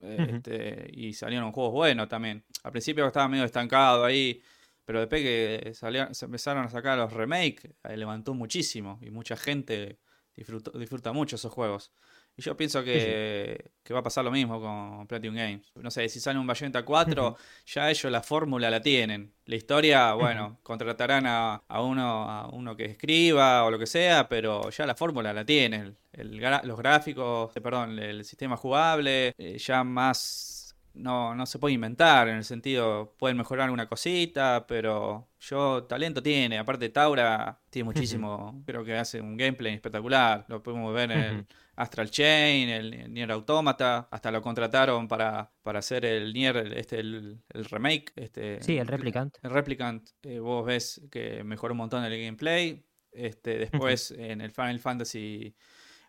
Este, y salieron juegos buenos también. Al principio estaba medio estancado ahí, pero después que salieron, se empezaron a sacar los remakes, levantó muchísimo y mucha gente disfruta mucho esos juegos. Y yo pienso que, va a pasar lo mismo con Platinum Games. No sé, si sale un Bayonetta 4, ya ellos la fórmula la tienen. La historia, bueno, contratarán a, uno, a uno que escriba o lo que sea, pero ya la fórmula la tienen. los gráficos, eh, perdón, el sistema jugable, eh, ya más no, no se puede inventar, en el sentido, pueden mejorar alguna cosita, pero yo talento tiene, aparte Taura tiene muchísimo, creo que hace un gameplay espectacular, lo podemos ver en el Astral Chain, el, Nier Automata, hasta lo contrataron para, para hacer el Nier, este, el, remake. Este, sí, el Replicant. El Replicant, eh, vos ves que mejoró un montón el gameplay. Este, después en el Final Fantasy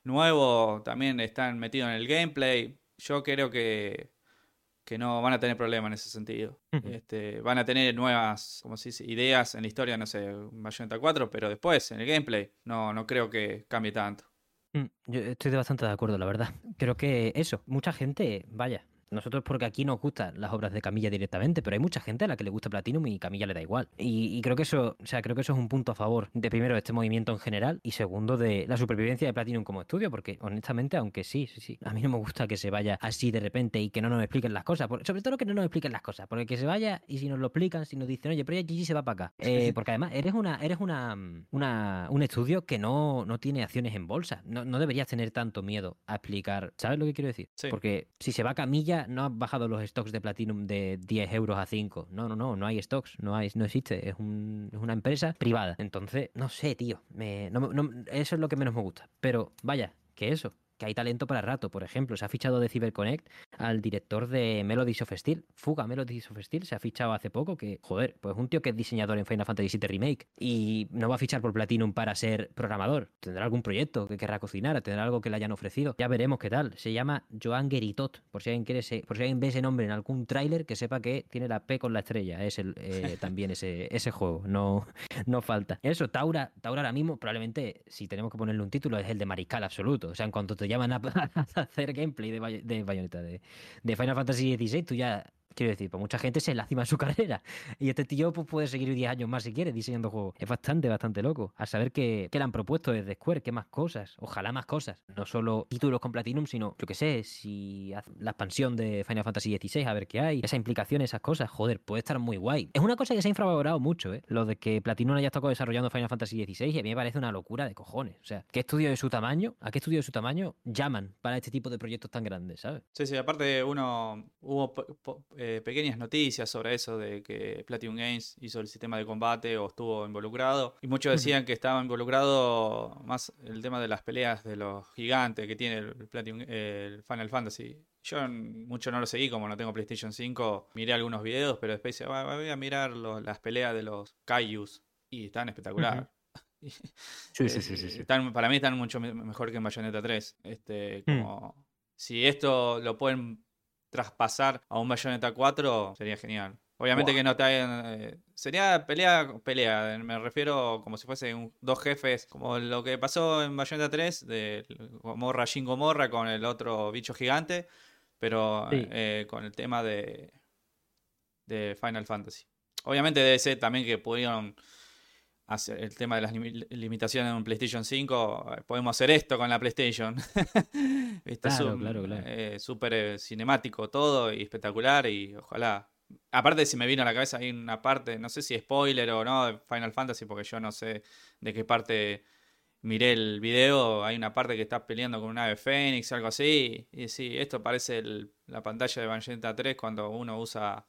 nuevo también están metidos en el gameplay. Yo creo que que no van a tener problema en ese sentido. este, van a tener nuevas, como se dice, ideas en la historia, no sé, Bayonetta 4, pero después, en el gameplay, no, no creo que cambie tanto. Mm, yo estoy bastante de acuerdo, la verdad. Creo que eso, mucha gente, vaya, nosotros porque aquí nos gustan las obras de Camilla directamente, pero hay mucha gente a la que le gusta Platinum y Camilla le da igual. Y, creo que eso, o sea, creo que eso es un punto a favor de primero de este movimiento en general y segundo de la supervivencia de Platinum como estudio, porque honestamente, aunque sí, sí, sí, a mí no me gusta que se vaya así de repente y que no nos expliquen las cosas, sobre todo que no nos expliquen las cosas, porque que se vaya y si nos lo explican, si nos dicen, oye, pero ya Gigi se va para acá, eh, porque además eres una, eres una, una, un estudio que no, no tiene acciones en bolsa, no, no deberías tener tanto miedo a explicar, ¿sabes lo que quiero decir? Porque si se va Camilla, no has bajado los stocks de Platinum de 10 euros a 5. No, no, no, no hay stocks, no, hay, no existe. Es, un, es una empresa privada. Entonces, no sé, tío. Me, eso es lo que menos me gusta. Pero vaya, que eso que hay talento para rato. Por ejemplo, se ha fichado de CyberConnect al director de Melodies of Steel. Fuga Melodies of Steel se ha fichado hace poco, que, joder, pues un tío que es diseñador en Final Fantasy VII Remake y no va a fichar por Platinum para ser programador. Tendrá algún proyecto que querrá cocinar, tendrá algo que le hayan ofrecido. Ya veremos qué tal. Se llama Joan Geritot, por si alguien quiere por si alguien ve ese nombre en algún tráiler, que sepa que tiene la P con la estrella. Es el, eh, también ese, ese juego, no, no falta. Eso, Taura, Taura ahora mismo, probablemente, si tenemos que ponerle un título, es el de mariscal absoluto. O sea, en cuanto te llaman a, hacer gameplay de, de Bayonetta, de, de Final Fantasy XVI, tú ya Quiero decir, pues mucha gente se lastima su carrera. Y este tío pues, puede seguir 10 años más si quiere diseñando juegos. Es bastante, bastante loco. A saber qué, qué le han propuesto desde Square, qué más cosas. Ojalá más cosas. No solo títulos con Platinum, sino, yo qué sé, si la expansión de Final Fantasy XVI, a ver qué hay. Esa implicación, esas cosas. Joder, puede estar muy guay. Es una cosa que se ha infravalorado mucho, ¿eh? Lo de que Platinum haya estado desarrollando Final Fantasy XVI y a mí me parece una locura de cojones. O sea, ¿qué estudio de su tamaño, a qué estudio de su tamaño llaman para este tipo de proyectos tan grandes, ¿sabes? Sí, sí, aparte uno hubo eh, pequeñas noticias sobre eso de que Platinum Games hizo el sistema de combate o estuvo involucrado. Y muchos decían que estaba involucrado más el tema de las peleas de los gigantes que tiene el, Platinum, el Final Fantasy. Yo mucho no lo seguí, como no tengo PlayStation 5, miré algunos videos, pero después decía, voy a mirar las peleas de los Kaijus. Y están espectacular. sí, sí, sí, sí, Están, para mí están mucho mejor que en Bayonetta 3. Este, hmm. Si esto lo pueden traspasar a un Bayonetta 4 sería genial. Obviamente que no te hayan, eh, sería pelea, pelea. Me refiero como si fuesen dos jefes, como lo que pasó en Bayonetta 3, de Gomorra Shin Gomorra con el otro bicho gigante, pero eh, con el tema de, de Final Fantasy. Obviamente debe ser también que pudieron el tema de las limitaciones en un PlayStation 5, eh, podemos hacer esto con la PlayStation. claro, claro, claro. Eh, súper eh, cinemático todo y espectacular y ojalá. Aparte, si me vino a la cabeza, hay una parte, no sé si spoiler o no, de Final Fantasy, porque yo no sé de qué parte miré el video. Hay una parte que está peleando con un ave Fénix, algo así. Y sí, esto parece la pantalla de Bayonetta 3 cuando uno usa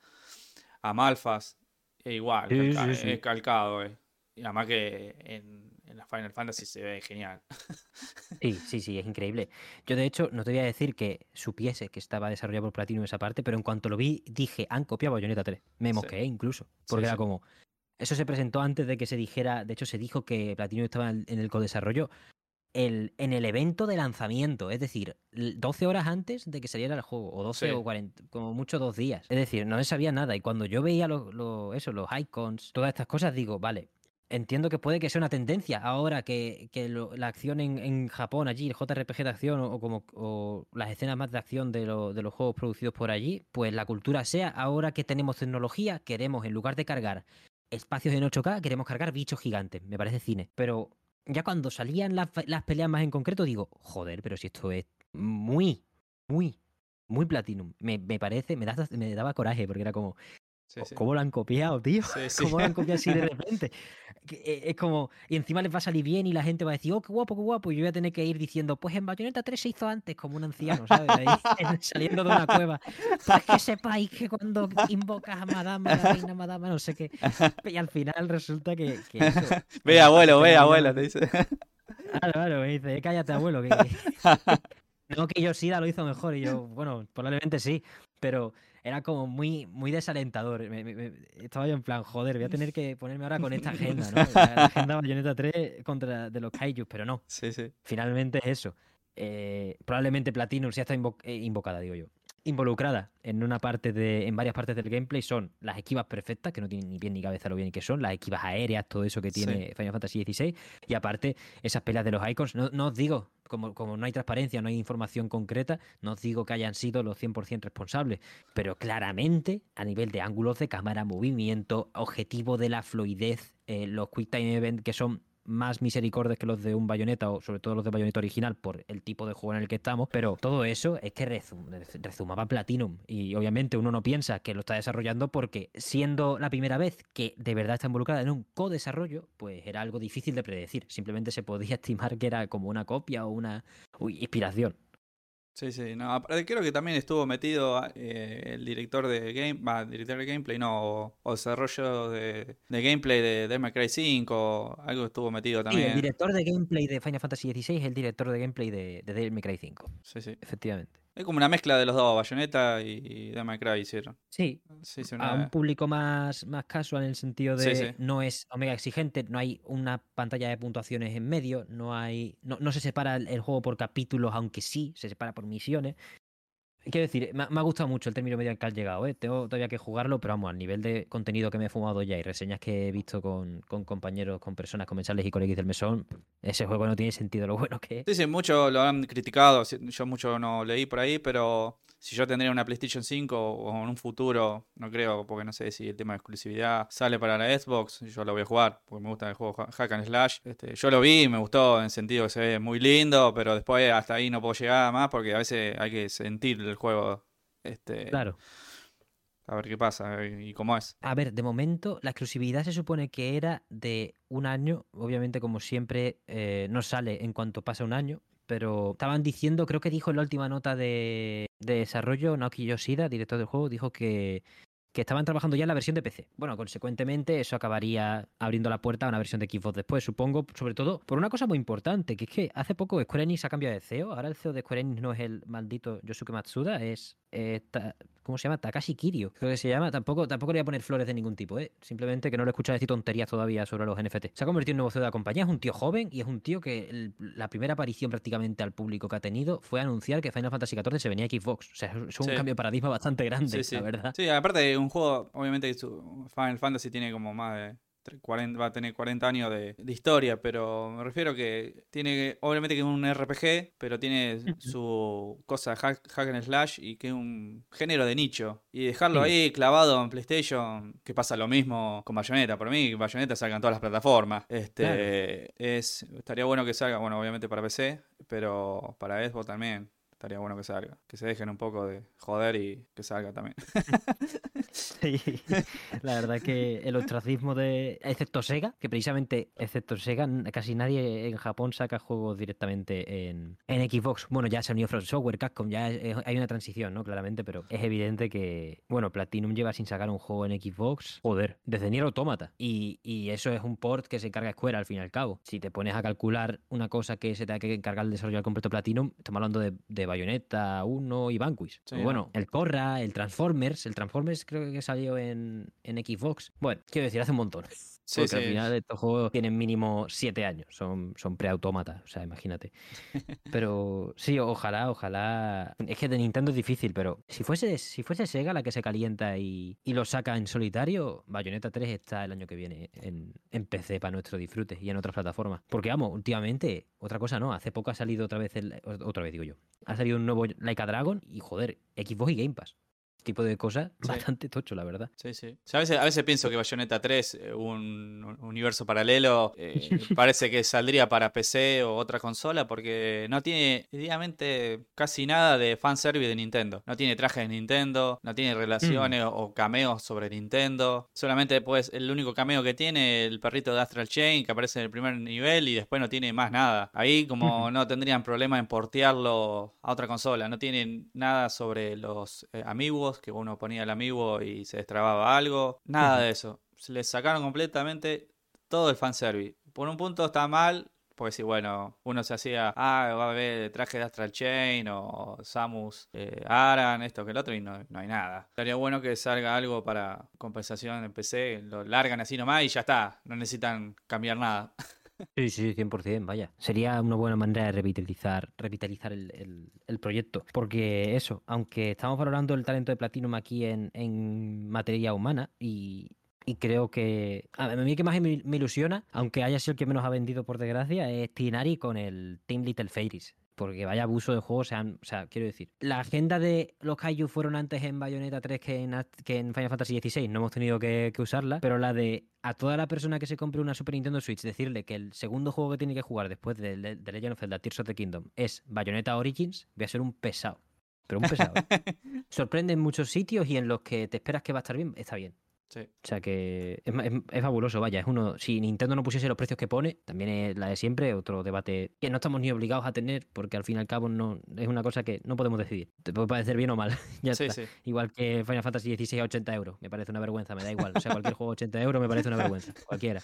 a Malfas. E igual, es calcado, eh. Y además que en, en, la Final Fantasy se ve genial. Sí, sí, sí, es increíble. Yo de hecho no te voy a decir que supiese que estaba desarrollado por Platinum esa parte, pero en cuanto lo vi dije, han copiado Bayonetta 3. Me mosqueé incluso, porque era como... Eso se presentó antes de que se dijera, de hecho se dijo que Platinum estaba en el codesarrollo el, en el evento de lanzamiento, es decir, 12 horas antes de que saliera el juego, o 12 o 40, como mucho dos días. Es decir, no se sabía nada. Y cuando yo veía eso, los icons, todas estas cosas, digo, vale, entiendo que puede que sea una tendencia ahora que, la acción en, Japón, allí, el JRPG de acción o, como las escenas más de acción de, de, los juegos producidos por allí, pues la cultura sea, ahora que tenemos tecnología, queremos, en lugar de cargar espacios en 8K, queremos cargar bichos gigantes. Me parece cine. Pero ya cuando salían las, las peleas más en concreto, digo, joder, pero si esto es muy, muy, muy Platinum. Me, parece, me, me daba coraje porque era como, ¿Cómo lo han copiado, tío? ¿Cómo lo han copiado así de repente? Eh, es como, y encima les va a salir bien y la gente va a decir, oh, qué guapo, qué guapo. Y yo voy a tener que ir diciendo, pues en Bayonetta 3 se hizo antes, como un anciano, ¿sabes? Ahí, saliendo de una cueva. Para que sepáis que cuando invocas a Madama, la reina Madama, no sé qué. Y al final resulta que. ve, abuelo, ve, abuelo, te dice. Claro, claro, me dice, cállate, abuelo. Que, No, que Yoshida lo hizo mejor. Y yo, bueno, probablemente sí, pero era como muy, muy desalentador. estaba yo en plan, joder, voy a tener que ponerme ahora con esta agenda, ¿no? La, agenda Bayonetta 3 contra de los Kaijus, pero no. Sí, sí. Finalmente es eso. Eh, probablemente Platinum sí está eh, invocada, digo yo involucrada en una parte de, en varias partes del gameplay son las esquivas perfectas, que no tienen ni pie ni cabeza lo bien que son, las esquivas aéreas, todo eso que tiene Final Fantasy XVI, y aparte esas peleas de los icons, no, no os digo, como, como no hay transparencia, no hay información concreta, no os digo que hayan sido los 100% responsables, pero claramente a nivel de ángulos de cámara, movimiento, objetivo de la fluidez, eh, los Quick Time Event que son más misericordias que los de un bayoneta o sobre todo los de bayoneta original por el tipo de juego en el que estamos, pero todo eso es que resumaba Platinum. Y obviamente uno no piensa que lo está desarrollando porque siendo la primera vez que de verdad está involucrada en un co-desarrollo, pues era algo difícil de predecir, simplemente se podía estimar que era como una copia o una inspiración. Sí, sí, no, creo que también estuvo metido eh, el director de game, va, director de gameplay, no, o, desarrollo de, gameplay de Devil Cry 5, o algo estuvo metido también. Sí, el director de gameplay de Final Fantasy XVI es el director de gameplay de, de Devil Cry 5. Sí, sí. Efectivamente. Es como una mezcla de los dos, Bayonetta y Devil Cry hicieron. Sí, a un público más, más casual en el sentido de no es omega exigente, no hay una pantalla de puntuaciones en medio, no hay no, no se separa el, juego por capítulos, aunque sí se separa por misiones. Quiero decir, me, ha gustado mucho el término medio que has llegado, ¿eh? Tengo todavía que jugarlo, pero vamos, al nivel de contenido que me he fumado ya y reseñas que he visto con, con compañeros, con personas comensales y colegas del mesón, ese juego no tiene sentido lo bueno que es. Sí, sí, lo han criticado, yo mucho no leí por ahí, pero si yo tendría una PlayStation 5 o en un futuro, no creo, porque no sé si el tema de exclusividad sale para la Xbox, yo lo voy a jugar, porque me gusta el juego Hack and Slash. Este, yo lo vi, me gustó en sentido que se ve muy lindo, pero después hasta ahí no puedo llegar más porque a veces hay que sentir el juego. Este, claro. A ver qué pasa y cómo es. A ver, de momento la exclusividad se supone que era de un año. Obviamente, como siempre, eh, no sale en cuanto pasa un año pero estaban diciendo, creo que dijo en la última nota de, de desarrollo, Naoki Yoshida, director del juego, dijo que que estaban trabajando ya en la versión de PC. Bueno, consecuentemente eso acabaría abriendo la puerta a una versión de Xbox después, supongo, sobre todo por una cosa muy importante, que es que hace poco Square Enix ha cambiado de CEO, ahora el CEO de Square Enix no es el maldito Yosuke Matsuda, es eh, ¿cómo se llama? Takashi Kirio, creo que se llama. Tampoco, tampoco le voy a poner flores de ningún tipo, ¿eh? Simplemente que no lo he escuchado decir tonterías todavía sobre los NFT. Se ha convertido en nuevo CEO de la compañía, es un tío joven y es un tío que la primera aparición prácticamente al público que ha tenido fue anunciar que Final Fantasy XIV se venía a Xbox. O sea, es un cambio de paradigma bastante grande, la verdad. Sí, aparte un juego, obviamente Final Fantasy tiene como más de va a tener 40 años de, historia, pero me refiero que tiene, obviamente que es un RPG, pero tiene su cosa hack, hack and slash y que es un género de nicho. Y dejarlo ahí clavado en PlayStation, que pasa lo mismo con Bayonetta. Por mí, Bayonetta salga en todas las plataformas. Este, es, estaría bueno que salga, bueno, obviamente para PC, pero para Xbox también. Estaría bueno que salga. Que se dejen un poco de joder y que salga también. sí, la verdad que el ostracismo de. Excepto Sega, que precisamente, excepto Sega, casi nadie en Japón saca juegos directamente en, en Xbox. Bueno, ya se unió From Software, Capcom, ya hay una transición, ¿no? Claramente, pero es evidente que. Bueno, Platinum lleva sin sacar un juego en Xbox, joder, desde Nier Automata. Y, y eso es un port que se encarga Square al fin y al cabo. Si te pones a calcular una cosa que se tenga que encargar el desarrollo del completo Platinum, estamos hablando de Bayonetta 1 y Vanquish. bueno, el Corra, el Transformers, el Transformers creo que salió en, en Xbox. Bueno, quiero decir, hace un montón. Porque al final estos juegos tienen mínimo siete años, son, son preautómatas, o sea, imagínate. Pero sí, ojalá, ojalá. Es que de Nintendo es difícil, pero si fuese, si fuese Sega la que se calienta y, y lo saca en solitario, Bayonetta 3 está el año que viene en, en PC para nuestro disfrute y en otras plataformas. Porque vamos, últimamente, otra cosa no, hace poco ha salido otra vez el. Otra vez digo yo. Ha salido un nuevo Like a Dragon y joder, Xbox y Game Pass. Tipo de cosas bastante tocho, la verdad. Sí, sí. a, veces, a veces pienso que Bayonetta 3, eh, un, universo paralelo, eh, parece que saldría para PC o otra consola porque no tiene, idealmente, casi nada de fanservice de Nintendo. No tiene traje de Nintendo, no tiene relaciones mm. o, cameos sobre Nintendo. Solamente después, el único cameo que tiene, el perrito de Astral Chain, que aparece en el primer nivel y después no tiene más nada. Ahí como no tendrían problema en portearlo a otra consola. No tienen nada sobre los eh, amigos, que uno ponía el amigo y se destrababa algo. Nada de eso. Se les sacaron completamente todo el fanservice. Por un punto está mal, porque si, bueno, uno se hacía, ah, va a ver traje de Astral Chain o Samus eh, Aran, esto que el otro, y no, no, hay nada. Estaría bueno que salga algo para compensación en PC, lo largan así nomás y ya está, no necesitan cambiar nada. Sí, sí, 100%, vaya. Sería una buena manera de revitalizar, revitalizar el, proyecto. Porque eso, aunque estamos valorando el talento de Platinum aquí en, en materia humana y, creo que a mí que más me, ilusiona, aunque haya sido el que menos ha vendido por desgracia, es Tinari con el Team Little Fairies porque vaya abuso de juego, o sea, quiero decir, la agenda de los Kaiju fueron antes en Bayonetta 3 que en, que en Final Fantasy XVI, no hemos tenido que, usarla, pero la de a toda la persona que se compre una Super Nintendo Switch decirle que el segundo juego que tiene que jugar después de, de, Legend of Zelda Tears of the Kingdom es Bayonetta Origins, voy a ser un pesado. Pero un pesado. Sorprende en muchos sitios y en los que te esperas que va a estar bien, está bien. O sea que es, fabuloso, vaya, es uno. Si Nintendo no pusiese los precios que pone, también es la de siempre, otro debate que no estamos ni obligados a tener, porque al fin y al cabo no es una cosa que no podemos decidir. Te puede parecer bien o mal. ya está. Igual que Final Fantasy XVI a 80 euros. Me parece una vergüenza, me da igual. O sea, cualquier juego a 80 euros me parece una vergüenza. Cualquiera.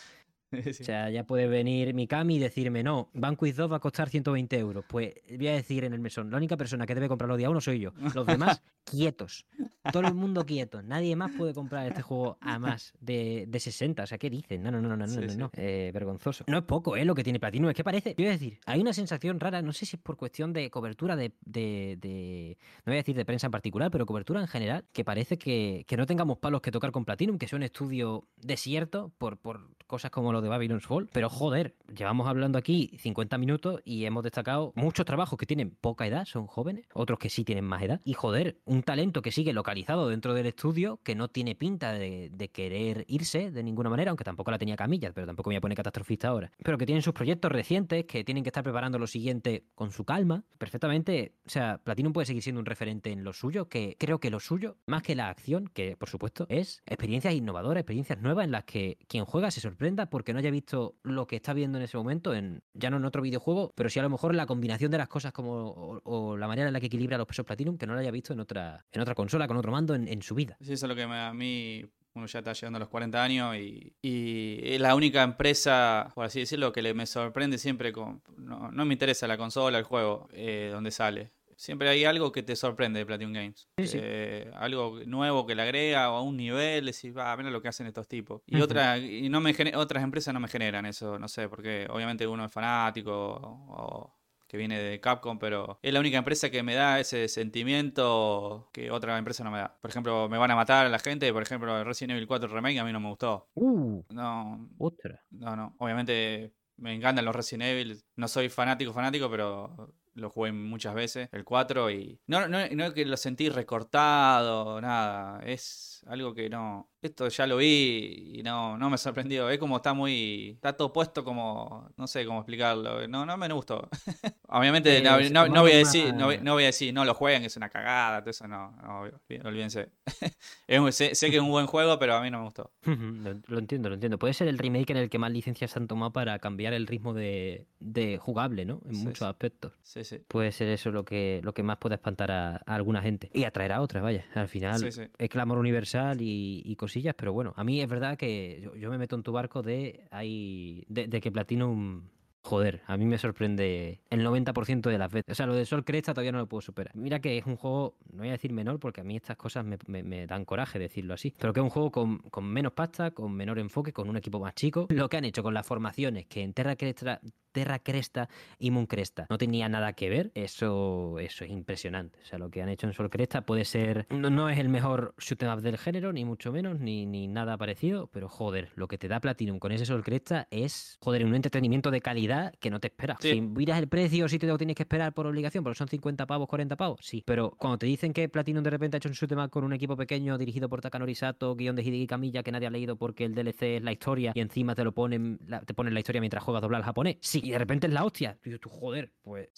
O sea, ya puede venir Mikami y decirme, no, Banquiz 2 va a costar 120 euros. Pues voy a decir en el mesón, la única persona que debe comprarlo día uno soy yo. Los demás, quietos. Todo el mundo quieto. Nadie más puede comprar este juego a más de, de 60. O sea, ¿qué dicen? No, no, no, no, no, no. no. Eh, vergonzoso. No es poco, ¿eh? Lo que tiene Platino. Es que parece, quiero decir, hay una sensación rara, no sé si es por cuestión de cobertura de, de, de no voy a decir de prensa en particular, pero cobertura en general, que parece que, que no tengamos palos que tocar con Platinum, que sea un estudio desierto por, por cosas como lo de Babylon's Fall, pero joder, llevamos hablando aquí 50 minutos y hemos destacado muchos trabajos que tienen poca edad, son jóvenes, otros que sí tienen más edad, y joder, un talento que sigue localizado dentro del estudio, que no tiene pinta de, querer irse de ninguna manera, aunque tampoco la tenía Camillas, pero tampoco me voy a poner catastrofista ahora, pero que tienen sus proyectos recientes, que tienen que estar preparando lo siguiente con su calma, perfectamente, o sea, Platinum puede seguir siendo un referente en lo suyo, que creo que lo suyo, más que la acción, que por supuesto es experiencias innovadoras, experiencias nuevas en las que quien juega se sorprende porque no haya visto lo que está viendo en ese momento, en, ya no en otro videojuego, pero sí a lo mejor la combinación de las cosas como o, la manera en la que equilibra los pesos Platinum que no lo haya visto en otra, en otra consola, con otro mando en, su vida. Sí, eso es lo que a mí uno ya está llegando a los 40 años y, y, es la única empresa, por así decirlo, que me sorprende siempre con... No, no me interesa la consola, el juego, eh, donde sale. Siempre hay algo que te sorprende de Platinum Games. Eh, algo nuevo que le agrega o a un nivel, decís, va, a ver lo que hacen estos tipos. Y, otra, y no me otras empresas no me generan eso, no sé, porque obviamente uno es fanático o, que viene de Capcom, pero es la única empresa que me da ese sentimiento que otra empresa no me da. Por ejemplo, me van a matar a la gente, por ejemplo, Resident Evil 4 Remake a mí no me gustó. Uh, no. Otra. No, no. Obviamente me encantan los Resident Evil. No soy fanático, fanático, pero lo jugué muchas veces, el 4, y no, no, no que lo sentí recortado, nada, es algo que no, esto ya lo vi y no, no me sorprendió. Es como está muy. Está todo puesto como. No sé cómo explicarlo. No, no me gustó. Obviamente, no, no, voy a decir, no, voy a decir, no lo jueguen, es una cagada. Todo eso no, no olvídense. sé, sé, que es un buen juego, pero a mí no me gustó. lo, entiendo, lo entiendo. Puede ser el remake en el que más licencias se han tomado para cambiar el ritmo de, de jugable, ¿no? En muchos aspectos. Sí, sí. Puede ser eso lo que, lo que más puede espantar a, alguna gente. Y atraer a otras, vaya. Al final es clamor universal y, y cosas pero bueno, a mí es verdad que yo, me meto en tu barco de, hay, de, de que Platinum Joder, a mí me sorprende el 90% de las veces. O sea, lo de Sol Cresta todavía no lo puedo superar. Mira que es un juego, no voy a decir menor, porque a mí estas cosas me, dan coraje decirlo así, pero que es un juego con, menos pasta, con menor enfoque, con un equipo más chico. Lo que han hecho con las formaciones, que en Terra Cresta, Terra Cresta y Moon Cresta no tenía nada que ver, eso, eso es impresionante. O sea, lo que han hecho en Sol Cresta puede ser, no, es el mejor shoot up del género, ni mucho menos, ni, ni nada parecido, pero joder, lo que te da Platinum con ese Sol Cresta es, joder, un entretenimiento de calidad que no te espera. Si miras el precio, si te lo tienes que esperar por obligación, porque son 50 pavos, 40 pavos, sí. Pero cuando te dicen que Platinum de repente ha hecho un shoot'em con un equipo pequeño dirigido por Takanori Sato, guion de Hideki Kamiya que nadie ha leído porque el DLC es la historia y encima te lo ponen, te ponen la historia mientras juegas doblar al japonés. Sí, y de repente es la hostia. Y tú, joder, pues.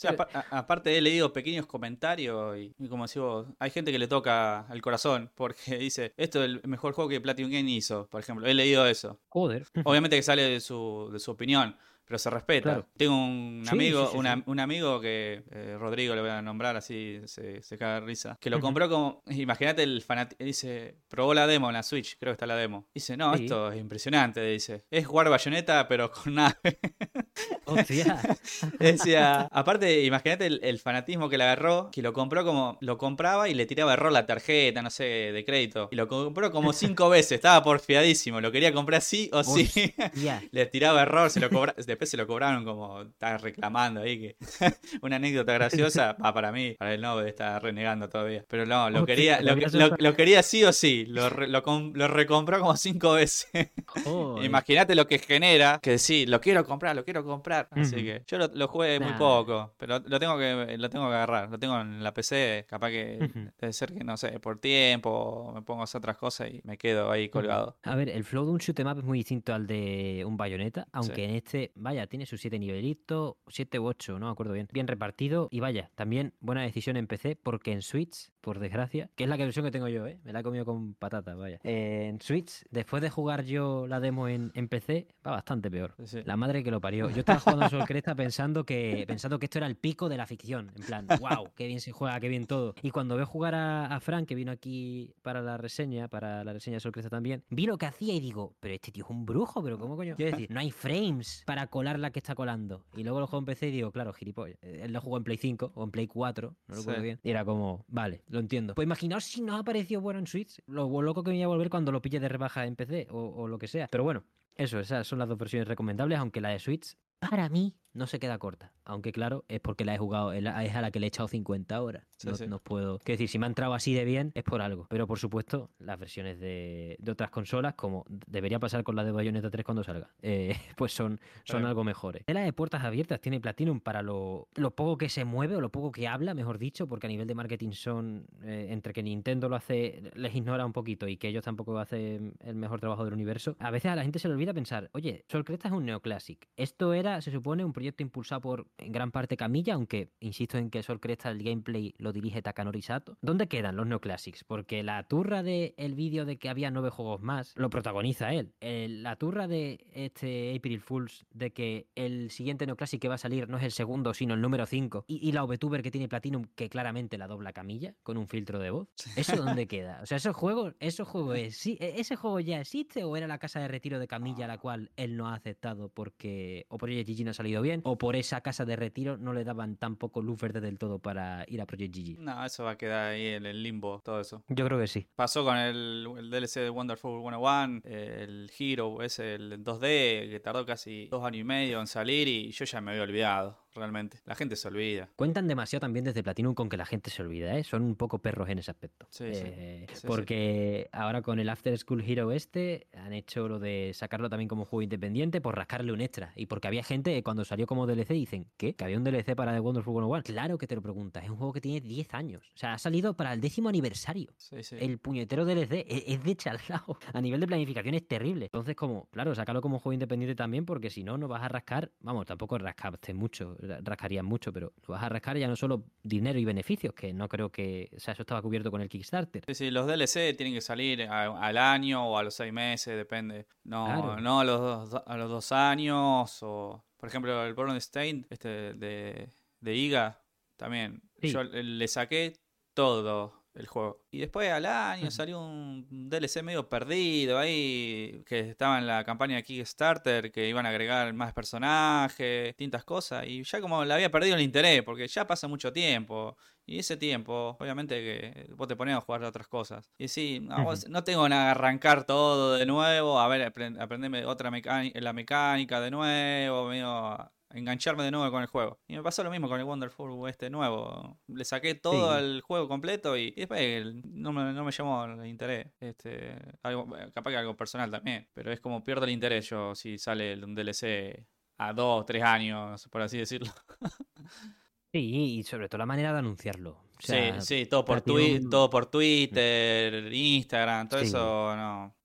aparte he leído pequeños comentarios y, como decimos, hay gente que le toca al corazón porque dice, esto es el mejor juego que Platinum Game hizo, por ejemplo. He leído eso. Joder. Obviamente que sale de su, de su opinión pero se respeta. Tengo un amigo, un amigo que eh, Rodrigo le voy a nombrar así, se, se caga de risa, que lo compró como, imagínate el fanático, dice, probó la demo en la Switch, creo que está la demo. Dice, no, esto es impresionante, dice, es jugar bayoneta pero con nave. Decía, aparte, imagínate el, fanatismo que le agarró, que lo compró como, lo compraba y le tiraba error la tarjeta, no sé, de crédito. Y lo compró como cinco veces, estaba porfiadísimo, lo quería comprar sí o sí. le tiraba error, se lo cobraba después se lo cobraron como estaba reclamando ahí que una anécdota graciosa va para mí, para el no está renegando todavía. Pero no, lo quería, lo, quería sí o sí, lo, lo, recompró como cinco veces. Imagínate lo que genera, que sí, lo quiero comprar, lo quiero comprar. Así que yo lo, jugué muy poco, pero lo tengo que lo tengo que agarrar, lo tengo en la PC, capaz que debe ser que no sé, por tiempo me pongo a hacer otras cosas y me quedo ahí colgado. A ver, el flow de un shoot em up es muy distinto al de un bayoneta, aunque en este vaya, tiene sus 7 nivelitos, 7 u 8, no me acuerdo bien. Bien repartido y vaya, también buena decisión en PC porque en Switch, por desgracia, que es la versión que tengo yo, ¿eh? me la he comido con patatas, vaya. Eh, en Switch, después de jugar yo la demo en, en PC, va bastante peor. La madre que lo parió. Yo estaba jugando a Sol Cresta pensando que, pensando que esto era el pico de la ficción. En plan, wow, qué bien se juega, qué bien todo. Y cuando veo jugar a, a Frank, que vino aquí para la reseña, para la reseña de Sol Cresta también, vi lo que hacía y digo, pero este tío es un brujo, pero ¿cómo coño? Quiero decir, no hay frames para colar la que está colando. Y luego lo juego en PC y digo, claro, gilipollas. Él lo jugó en Play 5 o en Play 4, no lo recuerdo bien. Y era como, vale, lo entiendo. Pues imaginaos si no ha parecido bueno en Switch, lo loco que me iba a volver cuando lo pille de rebaja en PC o, o lo que sea. Pero bueno, eso, esas son las dos versiones recomendables, aunque la de Switch, para mí, no se queda corta. Aunque claro, es porque la he jugado, es a la que le he echado 50 horas. no, puedo. Quiero decir, si me ha entrado así de bien, es por algo. Pero por supuesto, las versiones de, otras consolas, como debería pasar con la de Bayonetta 3 cuando salga, eh, pues son, son algo mejores. La de puertas abiertas tiene Platinum para lo, poco que se mueve o lo poco que habla, mejor dicho, porque a nivel de marketing son, eh, entre que Nintendo lo hace, les ignora un poquito y que ellos tampoco hacen el mejor trabajo del universo. A veces a la gente se le olvida pensar, oye, Sol Cresta es un neoclásic. Esto era, se supone, un proyecto proyecto impulsado por en gran parte Camilla, aunque insisto en que Sol Cresta el gameplay lo dirige Takanori Sato. ¿Dónde quedan los Neoclassics? Porque la turra del el vídeo de que había nueve juegos más lo protagoniza él. la turra de este April Fools de que el siguiente Neoclassic que va a salir no es el segundo, sino el número 5. Y, la VTuber que tiene Platinum que claramente la dobla Camilla con un filtro de voz. ¿Eso dónde queda? O sea, esos juegos, esos juegos ¿sí? E, ¿ese juego ya existe o era la casa de retiro de Camilla la cual él no ha aceptado porque o por ella Gigi no ha salido bien? O por esa casa de retiro no le daban tampoco luz verde del todo para ir a Project GG. No, eso va a quedar ahí en el limbo, todo eso. Yo creo que sí. Pasó con el, DLC de Wonderful 101, el Hero, ese, el 2D, que tardó casi dos años y medio en salir y yo ya me había olvidado realmente. La gente se olvida. Cuentan demasiado también desde Platinum con que la gente se olvida, ¿eh? Son un poco perros en ese aspecto. Sí, sí. Eh, porque ahora con el After School Hero este han hecho lo de sacarlo también como juego independiente por rascarle un extra. Y porque había gente cuando salió como DLC dicen, ¿qué? ¿Que había un DLC para The Wonderful 101? Claro que te lo preguntas. Es un juego que tiene 10 años. O sea, ha salido para el décimo aniversario. El puñetero DLC e-, es, de chalao. A nivel de planificación es terrible. Entonces, como, claro, sácalo como juego independiente también porque si no, no vas a rascar, vamos, tampoco rascaste mucho rascarían mucho, pero lo vas a rascar ya no solo dinero y beneficios, que no creo que, o sea, eso estaba cubierto con el Kickstarter. Sí, sí, los DLC tienen que salir al año o a los seis meses, depende. No, no a los, dos, a los dos años o, por ejemplo, el Born Stain, este de, de IGA, también. Yo le saqué todo el juego. Y después al año salió un DLC medio perdido ahí, que estaba en la campaña de Kickstarter, que iban a agregar más personajes, distintas cosas, y ya como le había perdido el interés, porque ya pasa mucho tiempo. Y ese tiempo, obviamente que vos te ponías a jugar otras cosas. Y sí, no, no tengo nada arrancar todo de nuevo, a ver, aprenderme otra mecánica, la mecánica de nuevo, medio engancharme de nuevo con el juego. Y me pasó lo mismo con el Wonderful este nuevo. Le saqué todo al juego completo y, después no me, no me, llamó el interés. Este, algo, capaz que algo personal también. Pero es como pierdo el interés yo si sale un DLC a dos, tres años, por así decirlo. Sí, y sobre todo la manera de anunciarlo. sí, sí, todo por, todo por Twitter, Instagram, todo eso, no.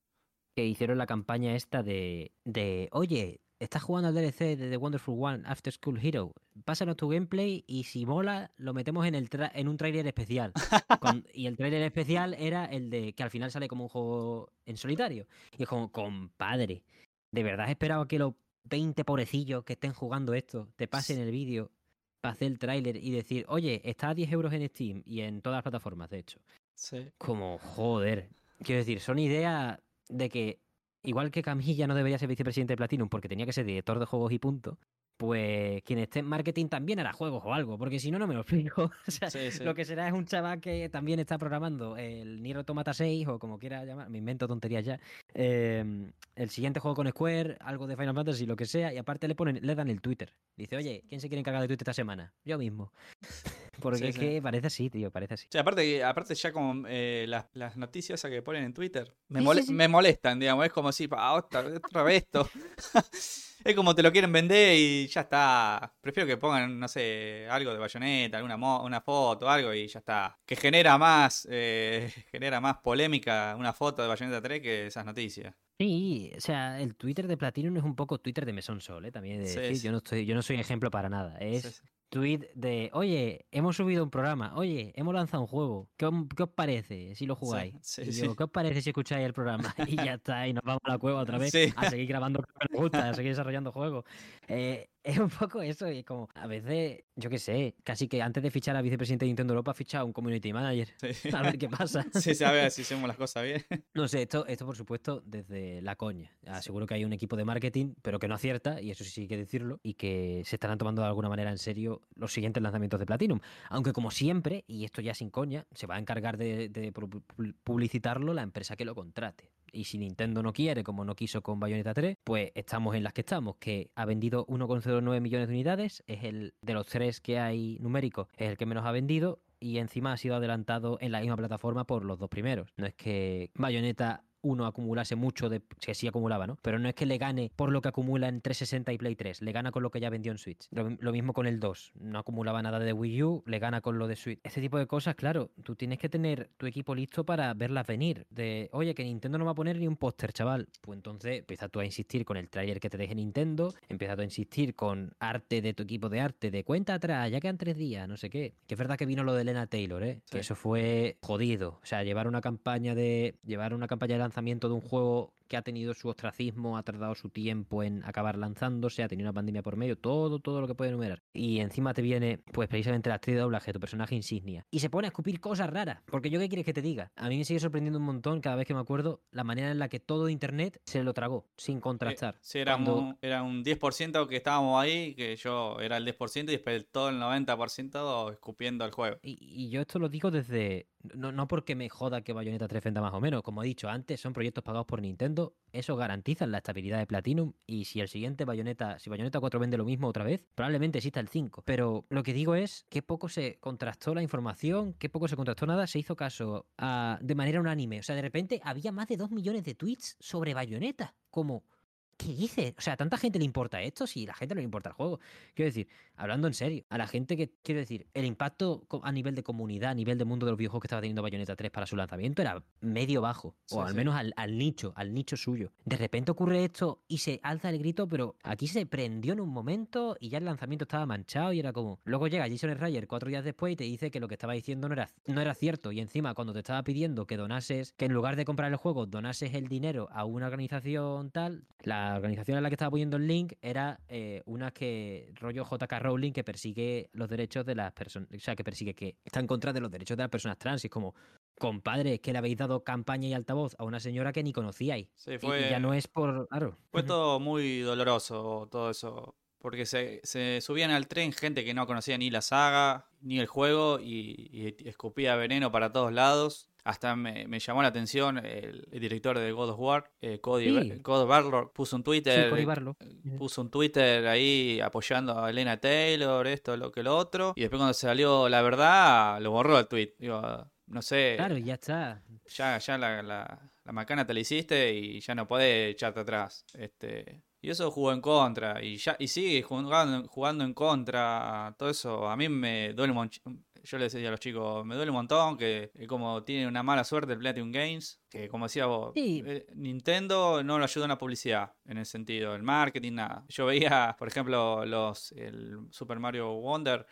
Que hicieron la campaña esta de, de, oye, estás jugando al DLC de The Wonderful One After School Hero, pásanos tu gameplay y si mola, lo metemos en, el en un trailer especial. y el trailer especial era el de que al final sale como un juego en solitario. Y es como, compadre, ¿de verdad has esperado que los 20 pobrecillos que estén jugando esto te pasen el vídeo para hacer el tráiler y decir, oye, está a 10 euros en Steam y en todas las plataformas, de hecho. Sí. Como, joder. Quiero decir, son ideas de que, igual que Camilla no debería ser vicepresidente de Platinum porque tenía que ser director de juegos y punto, pues quien esté en marketing también hará juegos o algo, porque si no, no me lo explico. o sea, lo que será es un chaval que también está programando el Nier Automata 6 o como quiera llamar, me invento tonterías ya, em, el siguiente juego con Square, algo de Final Fantasy, lo que sea, y aparte le ponen, le dan el Twitter. Dice, oye, ¿quién se quiere encargar de Twitter esta semana? Yo mismo. Porque es que parece así, tío, parece así. aparte, aparte ya como eh, las, noticias que ponen en Twitter me, me molestan, digamos, es como si, ah, otra, otra vez esto. es como te lo quieren vender y ya está. Prefiero que pongan, no sé, algo de bayoneta, alguna una foto, algo y ya está. Que genera más, eh, genera más polémica una foto de Bayonetta 3 que esas noticias. Sí, o sea, el Twitter de Platinum es un poco Twitter de Mesón Sol, ¿eh? También de Yo, no estoy, yo no soy ejemplo para nada. Es tweet de, oye, hemos subido un programa, oye, hemos lanzado un juego, ¿qué, os parece si lo jugáis? ¿Qué os parece si escucháis el programa? Y ya está, y nos vamos a la cueva otra vez a seguir grabando que nos gusta, a seguir desarrollando juegos. Eh, es un poco eso, y como a veces, yo qué sé, casi que antes de fichar a vicepresidente de Nintendo Europa, ha fichado un community manager. A ver qué pasa. Sí, a ver si hacemos las cosas bien. No sé, esto, esto por supuesto desde la coña. Aseguro que hay un equipo de marketing, pero que no acierta, y eso sí hay que decirlo, y que se estarán tomando de alguna manera en serio los siguientes lanzamientos de Platinum. Aunque como siempre, y esto ya sin coña, se va a encargar de, de publicitarlo la empresa que lo contrate y si Nintendo no quiere, como no quiso con Bayonetta 3, pues estamos en las que estamos, que ha vendido 1,09 millones de unidades, es el de los tres que hay numéricos, es el que menos ha vendido y encima ha sido adelantado en la misma plataforma por los dos primeros. No es que Bayonetta uno acumulase mucho de que sí acumulaba, ¿no? Pero no es que le gane por lo que acumula en 360 y Play 3, le gana con lo que ya vendió en Switch. Lo, mismo con el 2, no acumulaba nada de Wii U, le gana con lo de Switch. Este tipo de cosas, claro, tú tienes que tener tu equipo listo para verlas venir. De, oye, que Nintendo no va a poner ni un póster, chaval. Pues entonces empieza tú a insistir con el trailer que te deje Nintendo, empieza tú a insistir con arte de tu equipo de arte, de cuenta atrás, ya quedan tres días, no sé qué. Que es verdad que vino lo de Elena Taylor, ¿eh? Que eso fue jodido. O sea, llevar una campaña de. llevar una campaña de lanzamiento de un juego que ha tenido su ostracismo, ha tardado su tiempo en acabar lanzándose, ha tenido una pandemia por medio, todo, todo lo que puede enumerar. Y encima te viene, pues precisamente la actriz de doblaje, tu personaje insignia. Y se pone a escupir cosas raras. Porque yo qué quieres que te diga. A mí me sigue sorprendiendo un montón cada vez que me acuerdo la manera en la que todo internet se lo tragó, sin contrastar. Eh, sí, era, un, era un 10% que estábamos ahí, que yo era el 10% y después todo el 90% escupiendo el juego. Y, y yo esto lo digo desde, no, no porque me joda que Bayonetta 3 venda más o menos, como he dicho antes, son proyectos pagados por Nintendo, eso garantiza la estabilidad de Platinum y si el siguiente Bayonetta, si Bayonetta 4 vende lo mismo otra vez, probablemente exista el 5. Pero lo que digo es que poco se contrastó la información, que poco se contrastó nada, se hizo caso de manera unánime. O sea, de repente había más de 2 millones de tweets sobre Bayonetta, como ¿qué dices? O sea, ¿a tanta gente le importa esto si la gente no le importa el juego? Quiero decir, hablando en serio, a la gente que, quiero decir, el impacto a nivel de comunidad, a nivel de mundo de los videojuegos que estaba teniendo Bayonetta 3 para su lanzamiento era medio bajo, o al menos al, nicho, al nicho suyo. De repente ocurre esto y se alza el grito, pero aquí se prendió en un momento y ya el lanzamiento estaba manchado y era como... Luego llega Jason Schreier cuatro días después y te dice que lo que estaba diciendo no era, no era cierto y encima cuando te estaba pidiendo que donases, que en lugar de comprar el juego, donases el dinero a una organización tal, la la organización a la que estaba poniendo el link era eh, una que, rollo JK Rowling, que persigue los derechos de las personas, o sea, que persigue, que está en contra de los derechos de las personas trans. Y es como, compadre, que le habéis dado campaña y altavoz a una señora que ni conocíais. Sí, fue, y ya no es por. Claro. Fue todo muy doloroso, todo eso. Porque se, se, subían al tren gente que no conocía ni la saga, ni el juego, y, y escupía veneno para todos lados. Hasta me, llamó la atención el, director de God of War, eh, Cody, Barlow, puso un Twitter. Eh, puso un Twitter ahí apoyando a Elena Taylor, esto, lo que lo otro. Y después cuando salió la verdad, lo borró el tweet. Digo, no sé. Claro, ya está. Ya, ya la, la, la macana te la hiciste y ya no podés echarte atrás. Este. Y eso jugó en contra. Y ya y sigue jugando, jugando en contra. Todo eso a mí me duele yo le decía a los chicos, me duele un montón que como tiene una mala suerte el Platinum Games, que como decía vos, eh, Nintendo no lo ayuda en la publicidad, en el sentido, el marketing, nada. Yo veía, por ejemplo, los el Super Mario Wonder,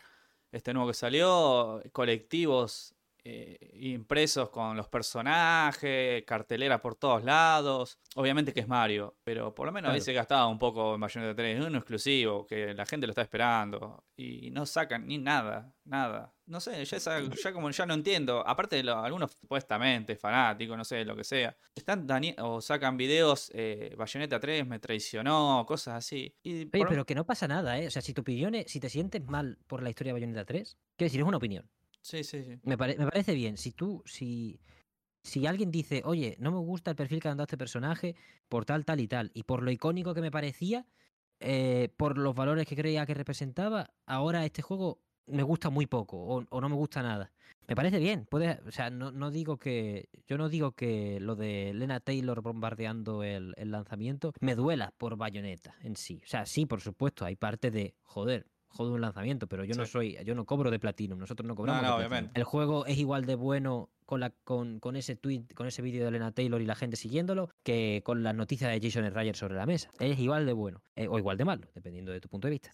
este nuevo que salió, colectivos eh, impresos con los personajes, cartelera por todos lados. Obviamente que es Mario, pero por lo menos claro. se gastaba un poco en Bayonetta 3, uno exclusivo, que la gente lo está esperando. Y no sacan ni nada, nada. No sé, ya, ya como ya no entiendo. Aparte de algunos supuestamente fanáticos, no sé, lo que sea. Están o sacan videos, eh, Bayonetta 3 me traicionó, cosas así. Oye, pero que no pasa nada, ¿eh? O sea, si tu opinión es, si te sientes mal por la historia de Bayonetta 3, quiero decir, es una opinión. Sí, sí, sí. Me, parece bien. Si tú, si, si alguien dice, oye, no me gusta el perfil que han dado este personaje por tal, tal y tal, y por lo icónico que me parecía, eh, por los valores que creía que representaba, ahora este juego me gusta muy poco o, no me gusta nada. Me parece bien. Puede, o sea, no, no, digo que. Yo no digo que lo de Lena Taylor bombardeando el, el lanzamiento me duela por bayoneta en sí. O sea, sí, por supuesto, hay parte de joder jodo un lanzamiento, pero yo no soy, yo no cobro de Platinum, nosotros no cobramos. No, no, obviamente. El juego es igual de bueno con, la, con, con ese tweet, con ese vídeo de Elena Taylor y la gente siguiéndolo, que con las noticias de Jason Ryder sobre la mesa. Es igual de bueno, eh, o igual de malo, dependiendo de tu punto de vista.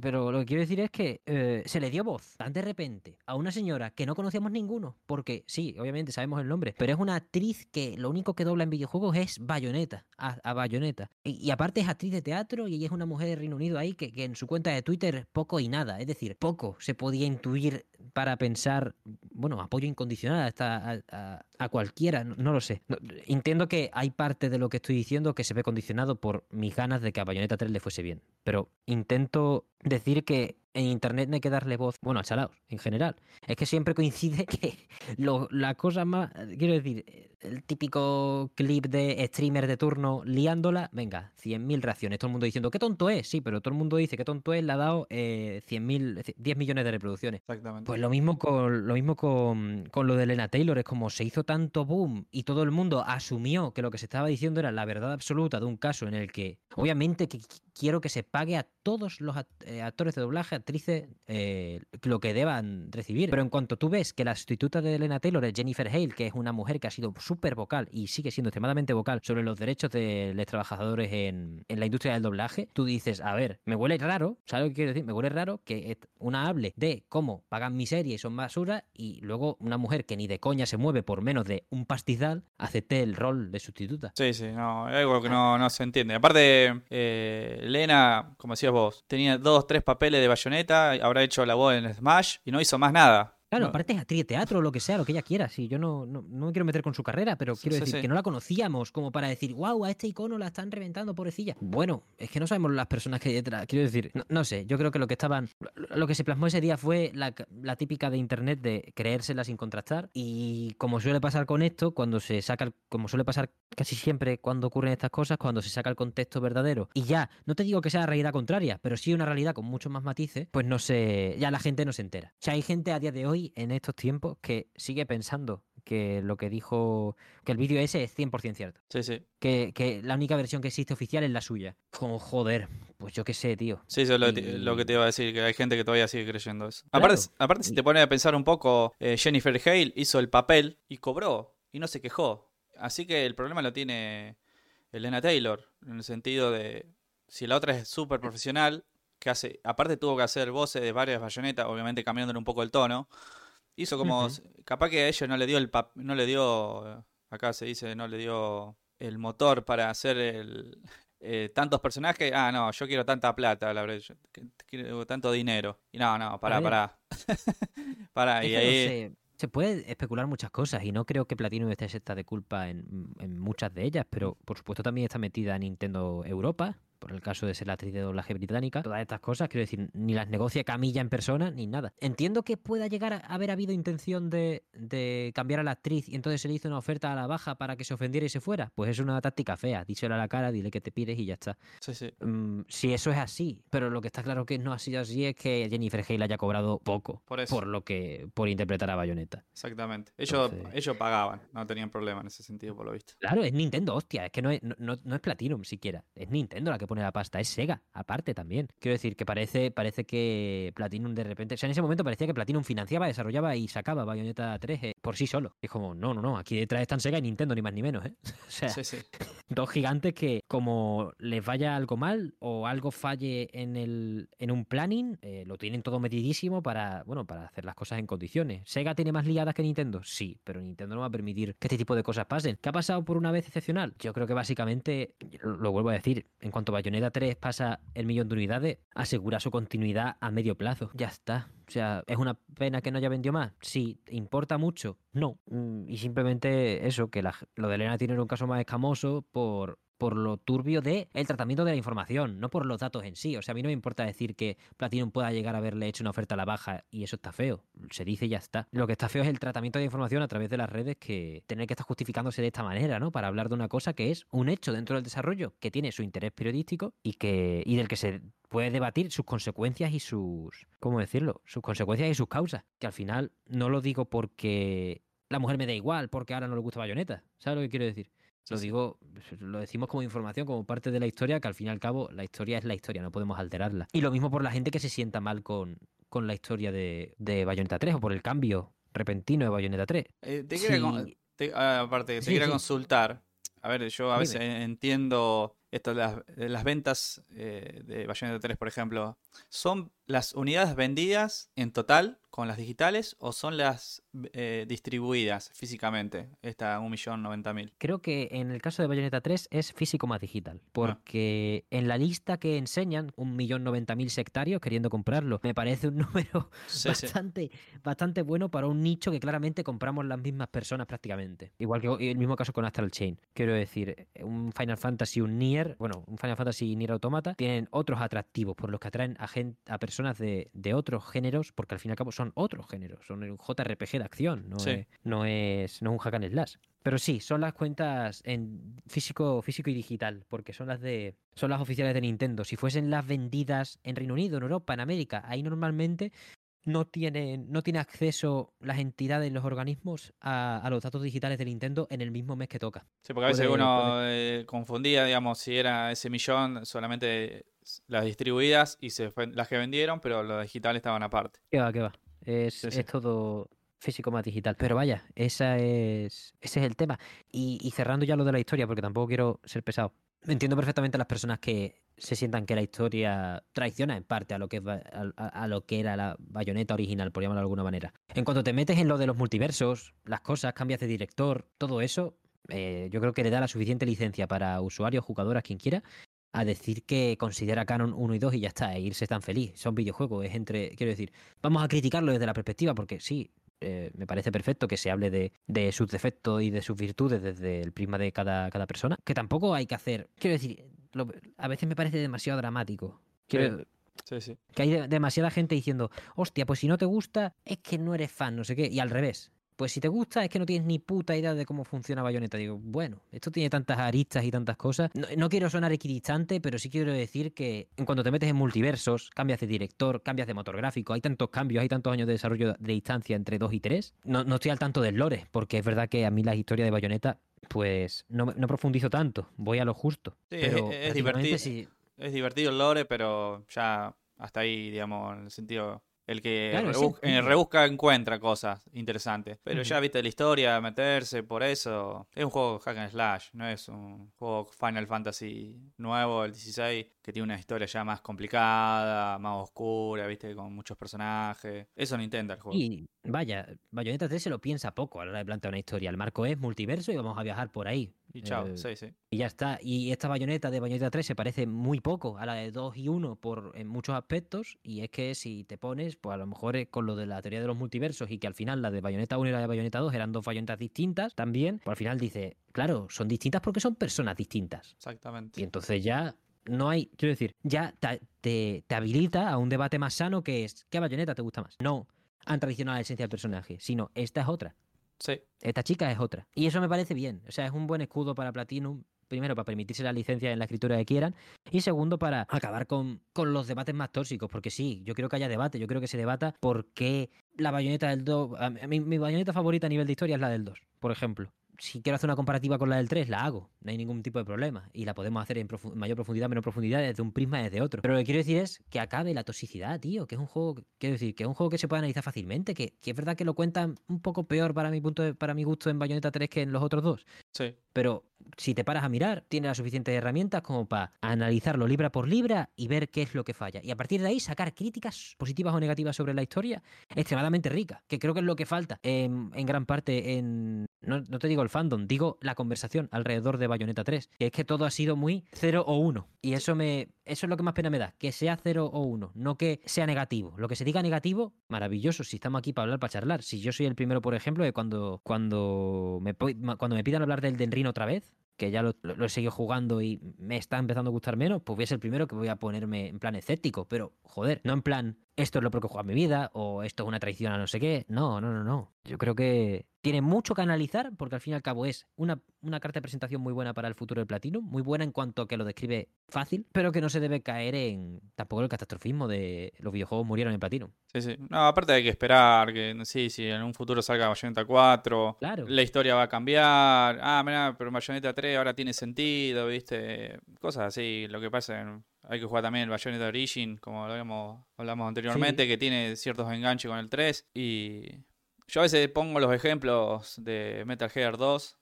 Pero, lo que quiero decir es que eh, se le dio voz tan de repente a una señora que no conocíamos ninguno, porque sí, obviamente sabemos el nombre, pero es una actriz que lo único que dobla en videojuegos es Bayonetta, a, Bayonetta. Y, aparte es actriz de teatro y ella es una mujer de Reino Unido ahí que, que en su cuenta de Twitter poco y nada, es decir, poco se podía intuir para pensar, bueno, apoyo incondicional a esta a, cualquiera, no, lo sé. entiendo que hay parte de lo que estoy diciendo que se ve condicionado por mis ganas de que a Bayonetta 3 le fuese bien, pero intento decir que en internet no hay que darle voz, bueno, a chalaos, en general. Es que siempre coincide que lo, la cosa más, quiero decir, el típico clip de streamer de turno liándola, venga, 100.000 reacciones, todo el mundo diciendo, qué tonto es, sí, pero todo el mundo dice, qué tonto es, le ha dado eh, 100.000, 10 millones de reproducciones. Exactamente. Pues lo mismo con lo mismo con, con lo de Elena Taylor, es como se hizo tanto boom y todo el mundo asumió que lo que se estaba diciendo era la verdad absoluta de un caso en el que, obviamente, que quiero que se pague a todos los eh, actores de doblaje, actrices, eh, lo que deban recibir. Pero en cuanto tú ves que la sustituta de Elena Taylor es Jennifer Hale, que es una mujer que ha sido súper vocal y sigue siendo extremadamente vocal sobre los derechos de los trabajadores en, la industria del doblaje, tú dices, a ver, me huele raro, ¿sabes lo que quiero decir? Me huele raro que una hable de cómo pagan miseria y son basura y luego una mujer que ni de coña se mueve por menos de un pastizal acepte el rol de sustituta. Sí, sí, no, es algo que no, no se entiende. Aparte, eh, Lena, como decías vos, tenía dos, tres papeles de bayoneta, habrá hecho la voz en Smash y no hizo más nada. Claro, aparte es actriz de teatro, lo que sea, lo que ella quiera. Sí, yo no, no, me quiero meter con su carrera, pero quiero decir que no la conocíamos como para decir, wow, a este icono la están reventando, pobrecilla. Bueno, es que no sabemos las personas que hay detrás. Quiero decir, no, sé, yo creo que lo que estaban. Lo que se plasmó ese día fue la, típica de internet de creérsela sin contrastar. Y como suele pasar con esto, cuando se saca, como suele pasar casi siempre cuando ocurren estas cosas, cuando se saca el contexto verdadero y ya, no te digo que sea la realidad contraria, pero sí una realidad con muchos más matices, pues no sé, ya la gente no se entera. O sea, hay gente a día de hoy en estos tiempos que sigue pensando que lo que dijo, que el vídeo ese es 100% cierto. Sí, sí. Que, la única versión que existe oficial es la suya. Como, joder, pues yo qué sé, tío. Sí, eso es lo, que te iba a decir, que hay gente que todavía sigue creyendo eso. Aparte, aparte, si te pones a pensar un poco, eh, Jennifer Hale hizo el papel y cobró y no se quejó. Así que el problema lo tiene Elena Taylor, en el sentido de, si la otra es súper profesional, que hace, aparte tuvo que hacer voces de varias bayonetas, obviamente cambiándole un poco el tono. Hizo como, capaz que a ella no le dio el no le dio, acá se dice, no le dio el motor para hacer el, eh, tantos personajes. Ah, no, yo quiero tanta plata, la verdad, quiero tanto dinero. Y no, no, pará, pará. pará, y ahí... Se puede especular muchas cosas y no creo que Platinum esté exenta de culpa en, en, muchas de ellas, pero por supuesto también está metida Nintendo Europa, por el caso de ser la actriz de doblaje británica, todas estas cosas, quiero decir, ni las negocia Camilla en persona, ni nada. Entiendo que pueda llegar a haber habido intención de, cambiar a la actriz y entonces se le hizo una oferta a la baja para que se ofendiera y se fuera. Pues es una táctica fea, díselo a la cara, dile que te pides y ya está. Sí, sí. Mm, si eso es así, pero lo que está claro que no ha sido así es que Jennifer Hale haya cobrado poco por, por lo que por interpretar a Bayonetta. Exactamente. Ellos, ellos pagaban, no tenían problema en ese sentido, por lo visto. Claro, es Nintendo, hostia, es que no es, no, no es Platinum siquiera, es Nintendo la que pone la pasta, es Sega, aparte también. Quiero decir que parece, parece que Platinum de repente, o sea, en ese momento parecía que Platinum financiaba, desarrollaba y sacaba Bayonetta 3 eh, por sí solo. es como, no, no, no, aquí detrás están Sega y Nintendo, ni más ni menos, ¿eh? O sea, dos gigantes que como les vaya algo mal o algo falle en, el, en un planning, eh, lo tienen todo medidísimo para, bueno, para hacer las cosas en condiciones. ¿Sega tiene más liadas que Nintendo? Sí, pero Nintendo no va a permitir que este tipo de cosas pasen. ¿Qué ha pasado por una vez excepcional? Yo creo que básicamente, lo vuelvo a decir, en cuanto Bayonetta 3 pasa el millón de unidades, asegura su continuidad a medio plazo. Ya está. O sea, ¿es una pena que no haya vendido más? Sí. ¿Importa mucho? No. Mm, y simplemente eso, que lo de Elena tiene un caso más escamoso por por lo turbio de el tratamiento de la información, no por los datos en sí. O sea, a mí no me importa decir que Platinum pueda llegar a haberle hecho una oferta a la baja y eso está feo. Se dice y ya está. Lo que está feo es el tratamiento de información a través de las redes que tener que estar justificándose de esta manera, ¿no? Para hablar de una cosa que es un hecho dentro del desarrollo, que tiene su interés periodístico y que y del que se puede debatir sus consecuencias y sus ¿cómo decirlo? sus consecuencias y sus causas, que al final no lo digo porque la mujer me da igual, porque ahora no le gusta bayoneta, ¿sabes lo que quiero decir? Lo digo, lo decimos como información, como parte de la historia, que al fin y al cabo la historia es la historia, no podemos alterarla. Y lo mismo por la gente que se sienta mal con, con la historia de, de Bayonetta 3 o por el cambio repentino de Bayonetta 3. Eh, te quería, ah, aparte, te consultar. A ver, yo a veces entiendo esto de las, ventas eh, de Bayonetta 3, por ejemplo. ¿Son las unidades vendidas en total con las digitales o son las eh, distribuidas físicamente, esta 1.090.000? Creo que en el caso de Bayonetta 3 es físico más digital, ah. porque en la lista que enseñan, 1.090.000 sectarios queriendo comprarlo, me parece un número bastante, bastante bueno para un nicho que claramente compramos las mismas personas prácticamente. Igual que el mismo caso con Astral Chain. Quiero decir, un Final Fantasy, un Nier, bueno, un Final Fantasy y Nier Automata tienen otros atractivos por los que atraen a, a personas de, de otros géneros, porque al fin y al cabo son otros géneros, son un JRPG de acción, no, es, no, es, no un hack and slash. Pero sí, son las cuentas en físico, físico y digital, porque son las de. son las oficiales de Nintendo. Si fuesen las vendidas en Reino Unido, en Europa, en América, ahí normalmente no tienen, no tiene acceso las entidades, los organismos a, los datos digitales de Nintendo en el mismo mes que toca. Sí, porque a veces uno eh, confundía, digamos, si era ese millón solamente las distribuidas y se las que vendieron, pero los digitales estaban aparte. ¿Qué va, qué va? Es, todo físico más digital. Pero vaya, esa es, ese es el tema. Y, cerrando ya lo de la historia, porque tampoco quiero ser pesado. Entiendo perfectamente a las personas que se sientan que la historia traiciona en parte a lo que, es, a, lo que era la bayoneta original, por llamarlo de alguna manera. En cuanto te metes en lo de los multiversos, las cosas, cambias de director, todo eso, eh, yo creo que le da la suficiente licencia para usuarios, jugadoras, quien quiera, a decir que considera Canon 1 y 2 y ya está, e irse tan feliz. Son videojuegos, es entre. Quiero decir, vamos a criticarlo desde la perspectiva, porque sí, eh, me parece perfecto que se hable de, de, sus defectos y de sus virtudes desde el prisma de cada, cada persona. Que tampoco hay que hacer. Quiero decir, a veces me parece demasiado dramático. Quiero, Sí, sí. Que hay demasiada gente diciendo, hostia, pues si no te gusta, es que no eres fan, no sé qué. Y al revés pues si te gusta es que no tienes ni puta idea de cómo funciona Bayonetta. Digo, bueno, esto tiene tantas aristas y tantas cosas. No, quiero sonar equidistante, pero sí quiero decir que en cuanto te metes en multiversos, cambias de director, cambias de motor gráfico, hay tantos cambios, hay tantos años de desarrollo de distancia entre 2 y 3. No, no estoy al tanto del lore, porque es verdad que a mí la historia de Bayonetta, pues no, no profundizo tanto, voy a lo justo. Sí, es, divertido. Es divertido el lore, pero ya hasta ahí, digamos, en el sentido el que rebusca encuentra cosas interesantes. Pero ya viste la historia, meterse por eso. Es un juego hack and slash, no es un juego Final Fantasy nuevo, el 16, que tiene una historia ya más complicada, más oscura, viste, con muchos personajes. Eso no intenta el juego. Y vaya, Bayonetta 3 se lo piensa poco a la hora de plantear una historia. El marco es multiverso y vamos a viajar por ahí. Y chao, eh, sí, sí. Y ya está. Y esta bayoneta de Bayonetta 3 se parece muy poco a la de 2 y 1 por, en muchos aspectos. Y es que si te pones, pues a lo mejor es con lo de la teoría de los multiversos y que al final la de Bayonetta 1 y la de Bayonetta 2 eran dos bayonetas distintas también, pues al final dice, claro, son distintas porque son personas distintas. Exactamente. Y entonces ya no hay, quiero decir, ya te, te, habilita a un debate más sano que es, ¿qué bayoneta te gusta más? No han tradicionado la esencia del personaje, sino esta es otra. Sí. Esta chica es otra. Y eso me parece bien. O sea, es un buen escudo para Platinum. Primero, para permitirse la licencia en la escritura que quieran. Y segundo, para acabar con, con los debates más tóxicos. Porque sí, yo creo que haya debate. Yo creo que se debata por qué la bayoneta del 2. mi, bayoneta favorita a nivel de historia es la del 2, por ejemplo si quiero hacer una comparativa con la del 3, la hago, no hay ningún tipo de problema. Y la podemos hacer en mayor profundidad, menor profundidad, desde un prisma desde otro. Pero lo que quiero decir es que acabe la toxicidad, tío, que es un juego, quiero decir, que es un juego que se puede analizar fácilmente, que, es verdad que lo cuentan un poco peor para mi punto para mi gusto en Bayonetta 3 que en los otros dos. Sí. Pero si te paras a mirar, tiene las suficientes herramientas como para analizarlo libra por libra y ver qué es lo que falla. Y a partir de ahí sacar críticas positivas o negativas sobre la historia extremadamente rica, que creo que es lo que falta en, gran parte en... No, te digo el fandom, digo la conversación alrededor de Bayonetta 3, que es que todo ha sido muy 0 o 1. Y eso me eso es lo que más pena me da, que sea 0 o 1, no que sea negativo. Lo que se diga negativo, maravilloso, si estamos aquí para hablar, para charlar. Si yo soy el primero, por ejemplo, de cuando, cuando, me, cuando me pidan hablar del Otra vez, que ya lo, he seguido jugando y me está empezando a gustar menos, pues voy a ser el primero que voy a ponerme en plan escéptico. Pero, joder, no en plan, esto es lo que he jugado en mi vida o esto es una traición a no sé qué. No, no, no, no. Yo creo que tiene mucho que analizar porque al fin y al cabo es una, una carta de presentación muy buena para el futuro del platino, muy buena en cuanto a que lo describe fácil, pero que no se debe caer en tampoco el catastrofismo de los videojuegos murieron en platino. Sí, sí. No, aparte hay que esperar que sí, sí, en un futuro salga Bayonetta 4, claro. la historia va a cambiar. Ah, mira, pero Bayonetta 3 ahora tiene sentido, ¿viste? Cosas así, lo que pasa hay que jugar también el Bayonetta Origin, como hablamos anteriormente, que tiene ciertos enganches con el 3 y yo a veces pongo los ejemplos de Metal Gear 2,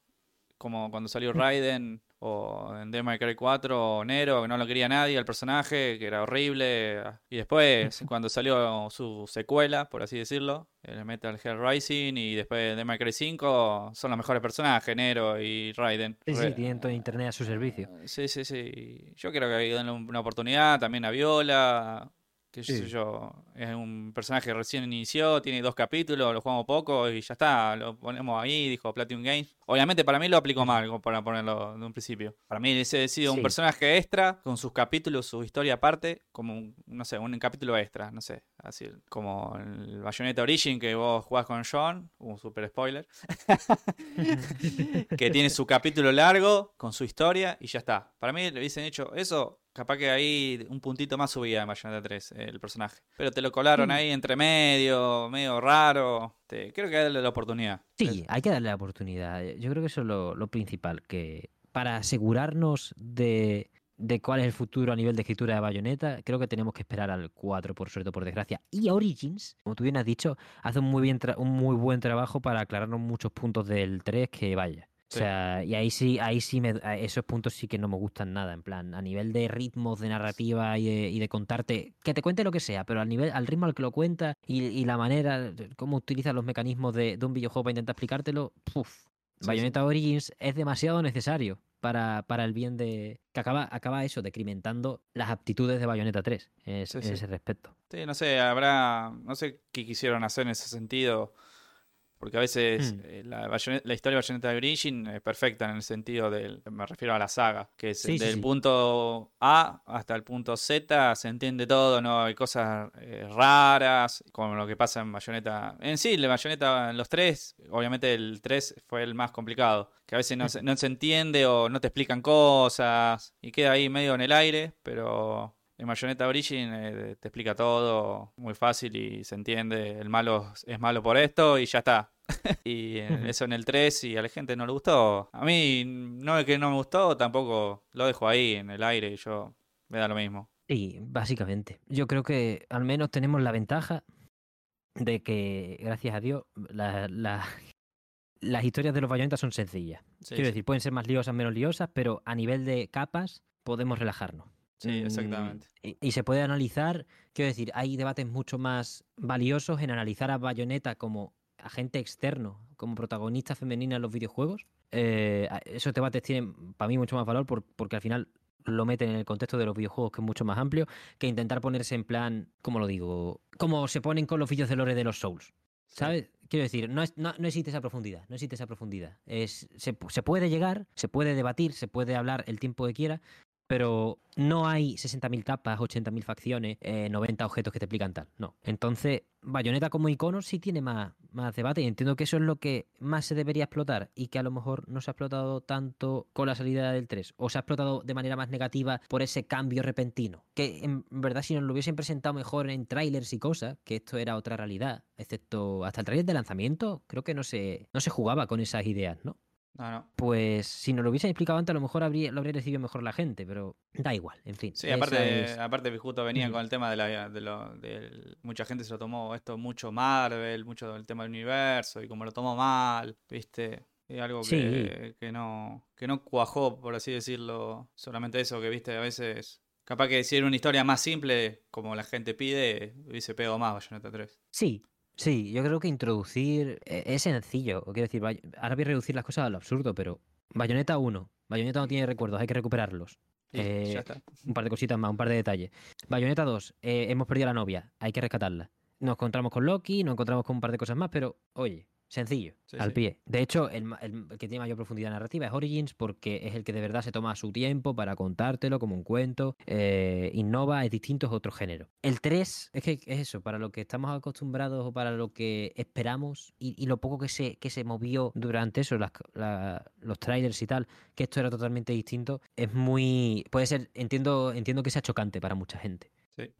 como cuando salió. Raiden, o en Devil May Cry 4, o Nero, que no lo quería nadie, el personaje, que era horrible. Y después, cuando salió su secuela, por así decirlo, el Metal Gear Rising, y después Devil May Cry 5, son los mejores personajes, Nero y Raiden. Sí, sí, tienen todo internet a su servicio. Sí, sí, sí. Yo creo que hay que darle una oportunidad también a Viola, que yo, es un personaje que recién inició, tiene dos capítulos, lo jugamos poco y ya está, lo ponemos ahí, dijo Platinum Games. Obviamente para mí lo aplico mal, para ponerlo de un principio. Para mí ese ha sido un personaje extra, con sus capítulos, su historia aparte, como, no sé, un capítulo extra, no sé, así como el Bayonetta Origin que vos jugás con John, un super spoiler, que tiene su capítulo largo, con su historia y ya está. Para mí le hubiesen hecho eso, Capaz que ahí un puntito más subía en Bayonetta 3 el personaje. Pero te lo colaron ahí entre medio, medio raro. creo que hay que darle la oportunidad. Sí, hay que darle la oportunidad. Yo creo que eso es lo, principal. Que para asegurarnos de, cuál es el futuro a nivel de escritura de Bayonetta, creo que tenemos que esperar al 4, por suerte, por desgracia. Y Origins, como tú bien has dicho, hace un muy, bien un muy buen trabajo para aclararnos muchos puntos del 3 que vaya. O sea, y ahí sí, ahí sí me, esos puntos sí que no me gustan nada, en plan, a nivel de ritmos, de narrativa y de, contarte, que te cuente lo que sea, pero al nivel, al ritmo al que lo cuenta y, la manera, cómo utiliza los mecanismos de, un videojuego para intentar explicártelo, puff, Bayonetta Origins es demasiado necesario para, para el bien de. que acaba, acaba eso, decrementando las aptitudes de Bayonetta 3 en ese respecto. Sí, no sé, habrá. No sé qué quisieron hacer en ese sentido. Porque a veces hmm. eh, la, la, historia de Bayonetta de Origin es perfecta en el sentido del. Me refiero a la saga, que es del punto A hasta el punto Z se entiende todo, no hay cosas eh, raras, como lo que pasa en Bayonetta. En sí, la Bayonetta en los tres, obviamente el 3 fue el más complicado, que a veces no se, no se entiende o no te explican cosas y queda ahí medio en el aire, pero en Bayonetta Origin eh, te explica todo muy fácil y se entiende. El malo es malo por esto y ya está. y eso en el 3 y a la gente no le gustó. A mí no es que no me gustó, tampoco lo dejo ahí en el aire y yo me da lo mismo. Sí, básicamente. Yo creo que al menos tenemos la ventaja de que, gracias a Dios, las historias de los Bayonetta son sencillas. Quiero decir, pueden ser más liosas, menos liosas, pero a nivel de capas podemos relajarnos. Sí, mm, exactamente. Y, se puede analizar, quiero decir, hay debates mucho más valiosos en analizar a Bayonetta como agente externo, como protagonista femenina en los videojuegos. Eh, esos debates tienen para mí mucho más valor porque al final lo meten en el contexto de los videojuegos, que es mucho más amplio, que intentar ponerse en plan, ¿cómo lo digo? Como se ponen con los vídeos de lore de los Souls. ¿Sabes? Quiero decir, no, no, existe esa profundidad, no existe esa profundidad. Es, se, se, puede llegar, se puede debatir, se puede hablar el tiempo que quiera, pero no hay 60.000 capas, 80.000 facciones, 90 eh, objetos que te explican tal. No. Entonces, Bayonetta como icono sí tiene más, más debate y entiendo que eso es lo que más se debería explotar y que a lo mejor no se ha explotado tanto con la salida del 3 o se ha explotado de manera más negativa por ese cambio repentino. Que en verdad si nos lo hubiesen presentado mejor en trailers y cosas, que esto era otra realidad, excepto hasta el trailer de lanzamiento, creo que no se, no se jugaba con esas ideas, ¿no? Pues si nos lo hubiesen explicado antes, a lo mejor habría, lo habría recibido mejor la gente, pero da igual, en fin. Sí, aparte, aparte justo venía con el tema de, la, de, lo, de mucha gente se lo tomó esto mucho Marvel, mucho el tema del universo y como lo tomó mal, viste. Es algo que, que, no, que no cuajó, por así decirlo. Solamente eso que viste a veces. Capaz que si era una historia más simple, como la gente pide, hubiese pegado más Bayonetta 3. Sí, Sí, yo creo que introducir e, es sencillo. Quiero decir, ahora voy a reducir las cosas a lo absurdo, pero Bayonetta 1. Bayonetta no tiene recuerdos, hay que recuperarlos. Eh, un par de cositas más, un par de detalles. Bayonetta 2, eh, hemos perdido a la novia, hay que rescatarla. Nos encontramos con Loki, nos encontramos con un par de cosas más, pero oye, Sencillo, al pie. De hecho, el, que tiene mayor profundidad narrativa es Origins porque es el que de verdad se toma su tiempo para contártelo como un cuento, eh, innova, es distinto, es otro género. El 3 es que es eso, para lo que estamos acostumbrados o para lo que esperamos y, lo poco que se, que se movió durante eso, los trailers y tal, que esto era totalmente distinto, es muy... Puede ser, entiendo, entiendo que sea chocante para mucha gente.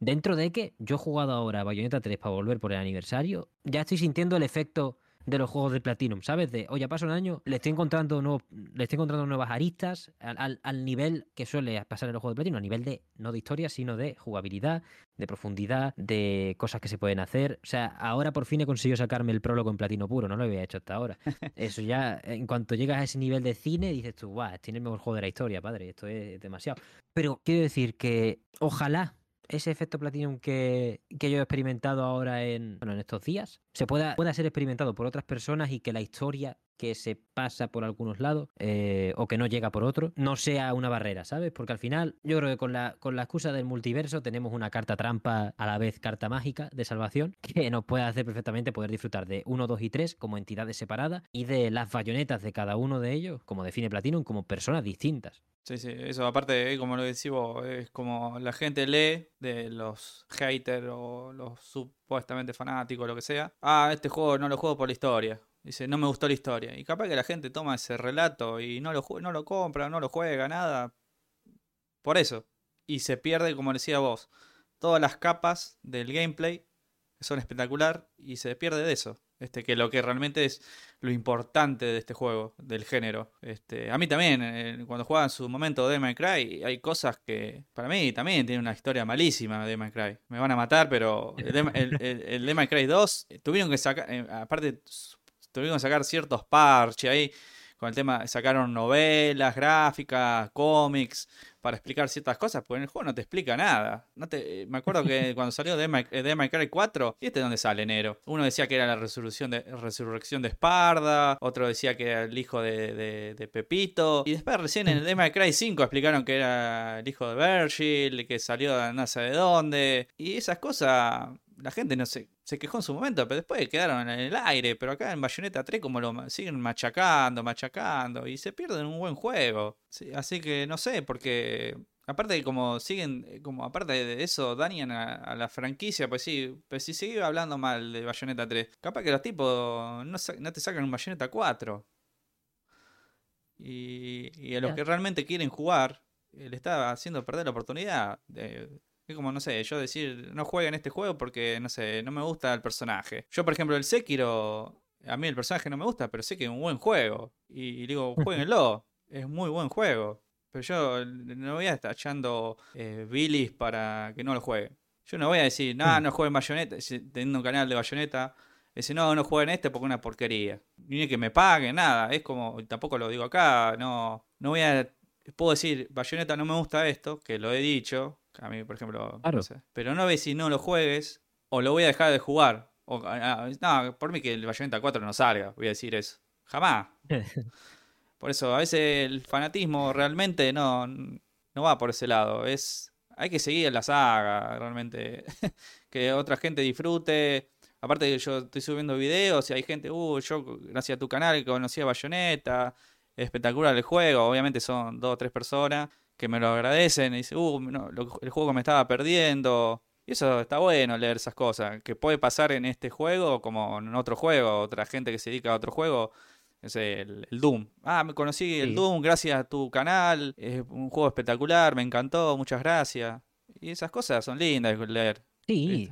Dentro de que yo he jugado ahora Bayonetta 3 para volver por el aniversario, ya estoy sintiendo el efecto de los juegos de Platinum, ¿sabes? De, oye, pasa un año, le estoy encontrando, le estoy encontrando nuevas aristas al, al, nivel que suele pasar en los juegos de Platinum, a nivel de, no de historia, sino de jugabilidad, de profundidad, de cosas que se pueden hacer. O sea, ahora por fin he conseguido sacarme el prólogo en platino puro, no lo había hecho hasta ahora. Eso ya, en cuanto llegas a ese nivel de cine, dices tú, guau, tiene el mejor juego de la historia, padre, esto es demasiado. Pero quiero decir que ojalá ese efecto Platinum que, que, yo he experimentado ahora en, bueno, en estos días se pueda, pueda ser experimentado por otras personas y que la historia que se pasa por algunos lados eh, o que no llega por otro no sea una barrera, ¿sabes? Porque al final yo creo que con la, con la excusa del multiverso tenemos una carta trampa a la vez carta mágica de salvación que nos puede hacer perfectamente poder disfrutar de 1, 2 y 3 como entidades separadas y de las bayonetas de cada uno de ellos, como define Platinum, como personas distintas. Sí, sí, eso aparte, eh, como lo decís vos, es como la gente lee de los haters o los supuestamente fanáticos, lo que sea. Ah, este juego no lo juego por la historia. Dice, no me gustó la historia. Y capaz que la gente toma ese relato y no lo, no lo compra, no lo juega, nada. Por eso. Y se pierde, como decía vos, todas las capas del gameplay, que son espectacular, y se pierde de eso. Este, que lo que realmente es lo importante de este juego, del género. Este, a mí también, eh, cuando jugaba en su momento de My Cry, hay cosas que para mí también tiene una historia malísima de My Cry. Me van a matar, pero el, el, el, Cry 2 eh, tuvieron que sacar, eh, aparte tuvieron que sacar ciertos parches ahí con el tema, sacaron novelas, gráficas, cómics, para explicar ciertas cosas, porque en el juego no te explica nada. No te, me acuerdo que cuando salió de My, Cry 4, ¿y este es donde sale enero? Uno decía que era la resurrección de, resurrección de Esparda, otro decía que era el hijo de, de, Pepito, y después recién en el My Cry 5 explicaron que era el hijo de Virgil, que salió de no sé de dónde, y esas cosas la gente no se, se quejó en su momento, pero después quedaron en el aire. Pero acá en Bayonetta 3 como lo siguen machacando, machacando y se pierden un buen juego. así que no sé, porque aparte de como siguen, eh, como aparte de eso, dañan a, la franquicia, pues sí, pues si sigue hablando mal de Bayonetta 3, capaz que los tipos no, no te sacan un Bayonetta 4. Y, y a los que realmente quieren jugar, eh, le está haciendo perder la oportunidad de, es como, no sé, yo decir, no jueguen este juego porque, no sé, no me gusta el personaje. Yo, por ejemplo, el Sekiro, a mí el personaje no me gusta, pero sé que es un buen juego. Y, digo, jueguenlo, es muy buen juego. Pero yo no voy a estar echando eh, Billis para que no lo juegue. Yo no voy a decir, no, no jueguen Bayonetta, teniendo un canal de Bayonetta. Decir, no, no jueguen este porque es una porquería. Ni que me paguen, nada. Es como, tampoco lo digo acá, no, no voy a. Puedo decir, Bayonetta no me gusta esto, que lo he dicho, a mí, por ejemplo. Pero no ves si no lo juegues o lo voy a dejar de jugar. O, ah, no, por mí que el Bayonetta 4 no salga, voy a decir eso. Jamás. por eso, a veces el fanatismo realmente no, no va por ese lado. Es hay que seguir la saga, realmente. que otra gente disfrute. Aparte yo estoy subiendo videos y hay gente, uh, yo gracias a tu canal conocí a Bayonetta, espectacular el juego, obviamente son dos o tres personas, que me lo agradecen y dicen, uh, el juego me estaba perdiendo. Y eso está bueno leer esas cosas, que puede pasar en este juego como en otro juego, otra gente que se dedica a otro juego, es el, Doom. Ah, me conocí el Doom gracias a tu canal, es un juego espectacular, me encantó, muchas gracias. Y esas cosas son lindas de leer. Sí,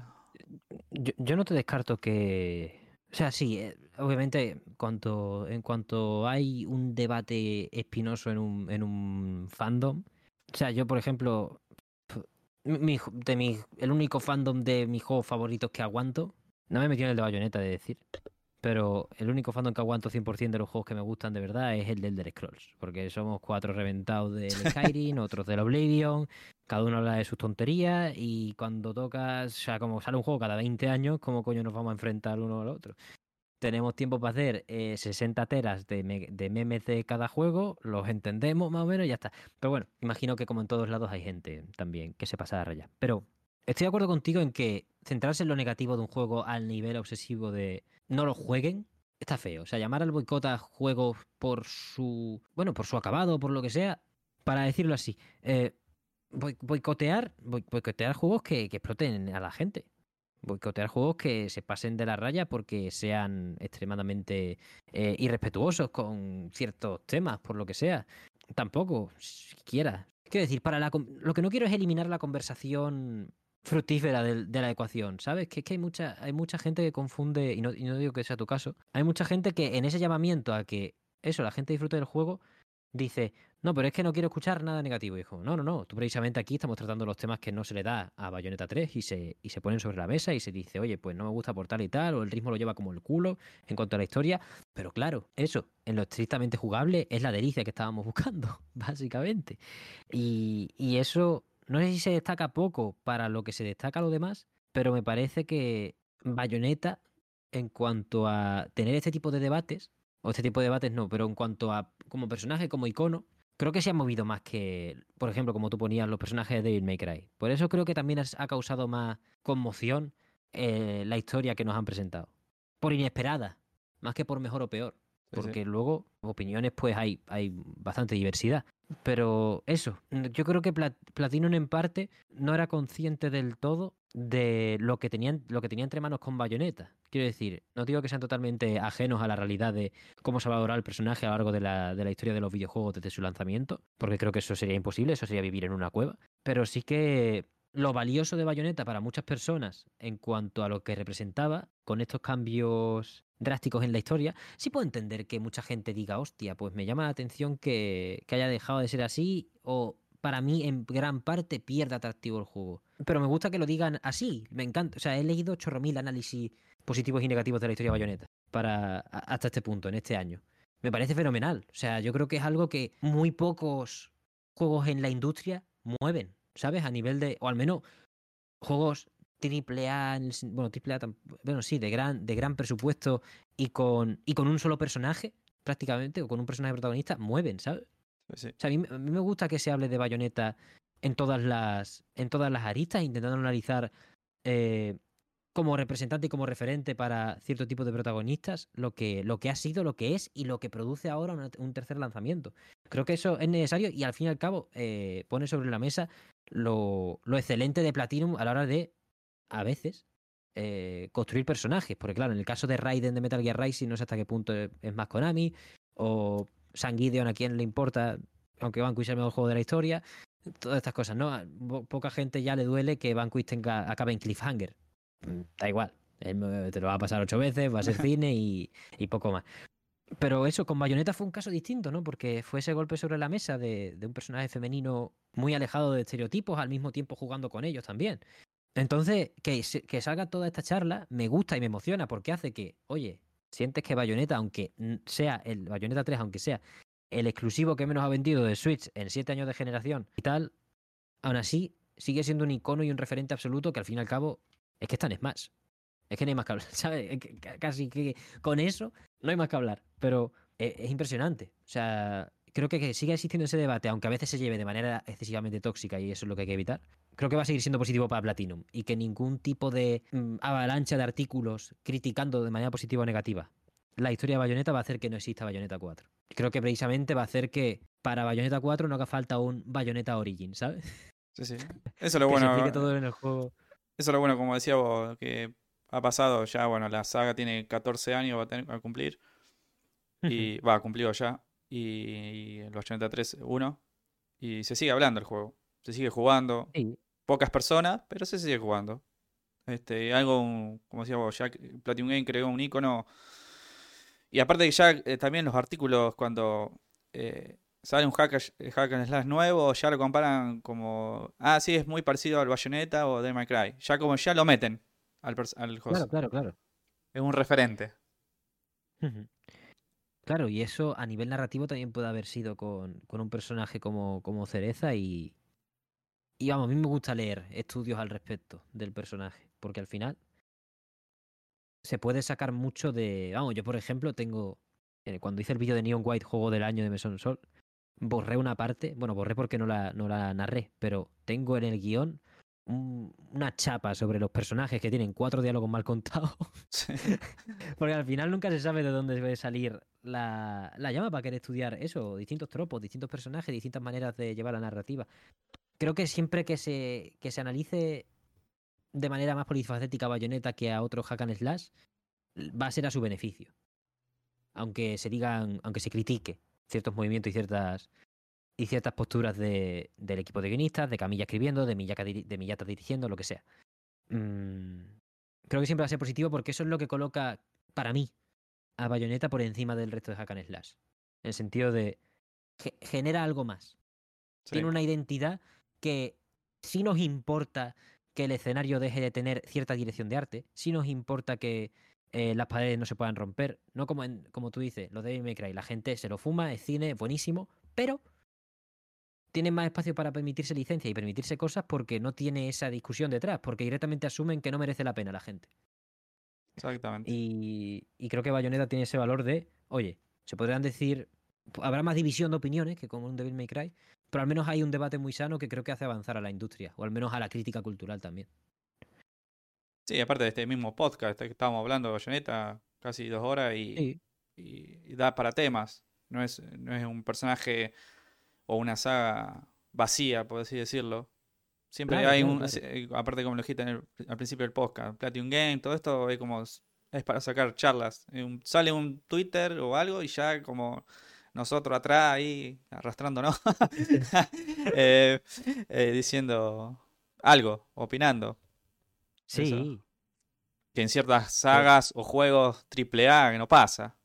yo, yo no te descarto que O sea, sí, eh, obviamente cuanto, en cuanto hay un debate espinoso en un, en un fandom, o sea, yo por ejemplo, mi, de mi, el único fandom de mis juegos favoritos que aguanto, no me he metido en el de Bayonetta de decir, pero el único fandom que aguanto 100% de los juegos que me gustan de verdad es el del Elder Scrolls, porque somos cuatro reventados del Skyrim, otros del Oblivion, cada uno habla de sus tonterías y cuando tocas, o sea, como sale un juego cada 20 años, ¿cómo coño nos vamos a enfrentar uno al otro? Tenemos tiempo para hacer 60 eh, teras de, de, memes de cada juego, los entendemos más o menos y ya está. Pero bueno, imagino que como en todos lados hay gente también que se pasa a raya. Pero estoy de acuerdo contigo en que centrarse en lo negativo de un juego al nivel obsesivo de no lo jueguen está feo. O sea, llamar al boicot a juegos por su, bueno, por su acabado, por lo que sea, para decirlo así. Eh, boicotear, boicotear juegos que exploten a la gente. Boicotear juegos que se pasen de la raya porque sean extremadamente eh, irrespetuosos con ciertos temas, por lo que sea. Tampoco, siquiera. Quiero decir, para la, lo que no quiero es eliminar la conversación fructífera de, la ecuación, ¿sabes? Que es que hay mucha, hay mucha gente que confunde, y no, y no digo que sea tu caso, hay mucha gente que en ese llamamiento a que eso, la gente disfrute del juego, dice, no, pero es que no quiero escuchar nada negativo. Hijo, no, no, no. Tú precisamente aquí estamos tratando los temas que no se le da a Bayonetta 3 y se, y se ponen sobre la mesa y se dice, oye, pues no me gusta por tal y tal, o el ritmo lo lleva como el culo en cuanto a la historia. Pero claro, eso, en lo estrictamente jugable, es la delicia que estábamos buscando, básicamente. Y, y eso, no sé si se destaca poco para lo que se destaca a lo demás, pero me parece que Bayonetta, en cuanto a tener este tipo de debates, o este tipo de debates no, pero en cuanto a como personaje, como icono, creo que se ha movido más que, por ejemplo, como tú ponías los personajes de David May Cry. Por eso creo que también ha causado más conmoción eh, la historia que nos han presentado. Por inesperada, más que por mejor o peor. Porque luego, opiniones, pues hay, hay bastante diversidad. Pero eso, yo creo que Platinum en parte no era consciente del todo de lo que tenían, lo que tenía entre manos con Bayonetta. Quiero decir, no digo que sean totalmente ajenos a la realidad de cómo se va a el personaje a lo largo de la, de la historia de los videojuegos desde su lanzamiento, porque creo que eso sería imposible, eso sería vivir en una cueva. Pero sí que lo valioso de Bayonetta para muchas personas en cuanto a lo que representaba, con estos cambios drásticos en la historia, sí puedo entender que mucha gente diga, hostia, pues me llama la atención que, que haya dejado de ser así, o para mí en gran parte pierde atractivo el juego. Pero me gusta que lo digan así, me encanta. O sea, he leído chorro mil análisis positivos y negativos de la historia de Bayonetta para, hasta este punto, en este año. Me parece fenomenal. O sea, yo creo que es algo que muy pocos juegos en la industria mueven, ¿sabes? A nivel de, o al menos juegos triple A, bueno, triple A, bueno, sí, de gran, de gran presupuesto y con, y con un solo personaje, prácticamente, o con un personaje protagonista, mueven, ¿sabes? Pues o sea, a mí, me gusta que se hable de Bayonetta en todas las, en todas las aristas, intentando analizar eh, como representante y como referente para cierto tipo de protagonistas lo que, lo que ha sido, lo que es y lo que produce ahora un tercer lanzamiento. Creo que eso es necesario y al fin y al cabo eh, pone sobre la mesa lo, lo, excelente de Platinum a la hora de, a veces, eh, construir personajes. Porque claro, en el caso de Raiden de Metal Gear Rising no sé hasta qué punto es más Konami o San Gideon a quién le importa, aunque Vanquish es el mejor juego de la historia, todas estas cosas, ¿no? Poca gente ya le duele que Vanquish tenga, acabe en cliffhanger. Mm, da igual, te lo va a pasar ocho veces, va a ser cine y, poco más. Pero eso, con Bayonetta fue un caso distinto, ¿no? Porque fue ese golpe sobre la mesa de, un personaje femenino muy alejado de estereotipos, al mismo tiempo jugando con ellos también. Entonces, que, que salga toda esta charla me gusta y me emociona porque hace que, oye, sientes que Bayonetta, aunque sea el Bayonetta 3, aunque sea el exclusivo que menos ha vendido de Switch en siete años de generación y tal, aún así sigue siendo un icono y un referente absoluto que al fin y al cabo es que está en Smash. Es que no hay más que hablar, ¿sabes? Casi que con eso no hay más que hablar, pero e, es, impresionante. O sea, creo que, sigue existiendo ese debate, aunque a veces se lleve de manera excesivamente tóxica y eso es lo que hay que evitar. Creo que va a seguir siendo positivo para Platinum y que ningún tipo de mm, avalancha de artículos criticando de manera positiva o negativa la historia de Bayonetta va a hacer que no exista Bayonetta 4. Creo que precisamente va a hacer que para Bayonetta 4 no haga falta un Bayonetta Origin, ¿sabes? Sí, sí. Eso es lo bueno. Se todo en el juego. Eso es lo bueno, como decía vos, que ha pasado ya, bueno, la saga tiene 14 años, va a, tener, a cumplir. Y va, cumplido ya. Y, los 83, 1. Y se sigue hablando el juego. Se sigue jugando. Pocas personas, pero se sigue jugando. Este, algo, como decíamos, ya Platinum Game creó un icono. Y aparte que ya eh, también los artículos cuando eh, sale un hack, hack and slash nuevo, ya lo comparan como, ah, sí, es muy parecido al Bayonetta o Devil May Cry. Ya como ya lo meten al, al Claro, claro, claro. Es un referente. Claro, y eso a nivel narrativo también puede haber sido con, un personaje como, como Cereza y, y vamos, a mí me gusta leer estudios al respecto del personaje, porque al final se puede sacar mucho de... Vamos, yo por ejemplo tengo... Eh, cuando hice el vídeo de Neon White, juego del año de Meson Sol, borré una parte, bueno, borré porque no la, no la narré, pero tengo en el guion una chapa sobre los personajes que tienen cuatro diálogos mal contados. Porque al final nunca se sabe de dónde debe salir la, la llama para querer estudiar eso, distintos tropos, distintos personajes, distintas maneras de llevar la narrativa. Creo que siempre que se, que se analice de manera más polifacética a Bayonetta que a otro hack and slash, va a ser a su beneficio. Aunque se digan, aunque se critique ciertos movimientos y ciertas y ciertas posturas de, del equipo de guionistas, de Camilla escribiendo, de Miyata, de dirigiendo, lo que sea. Mm, creo que siempre va a ser positivo porque eso es lo que coloca, para mí, a Bayonetta por encima del resto de Hack and Slash. En el sentido de. genera algo más. Tiene una identidad que sí nos importa que el escenario deje de tener cierta dirección de arte, sí nos importa que eh, las paredes no se puedan romper, no como, en, como tú dices, los de May Cry, la gente se lo fuma, es cine, buenísimo, pero tienen más espacio para permitirse licencia y permitirse cosas porque no tiene esa discusión detrás, porque directamente asumen que no merece la pena la gente. Exactamente. Y, creo que Bayonetta tiene ese valor de, oye, se podrán decir, habrá más división de opiniones que con un Devil May Cry, pero al menos hay un debate muy sano que creo que hace avanzar a la industria, o al menos a la crítica cultural también. Sí, aparte de este mismo podcast que estábamos hablando de Bayonetta, casi dos horas, y, y, da para temas. No es, no es un personaje o una saga vacía, por así decirlo. Siempre hay un, eh, aparte como lo dijiste al principio del podcast, Platinum Game, todo esto es como, es para sacar charlas. Sale un Twitter o algo y ya como nosotros atrás ahí arrastrándonos, eh, eh, diciendo algo, opinando. Sí. Que en ciertas sagas o juegos AAA que no pasa.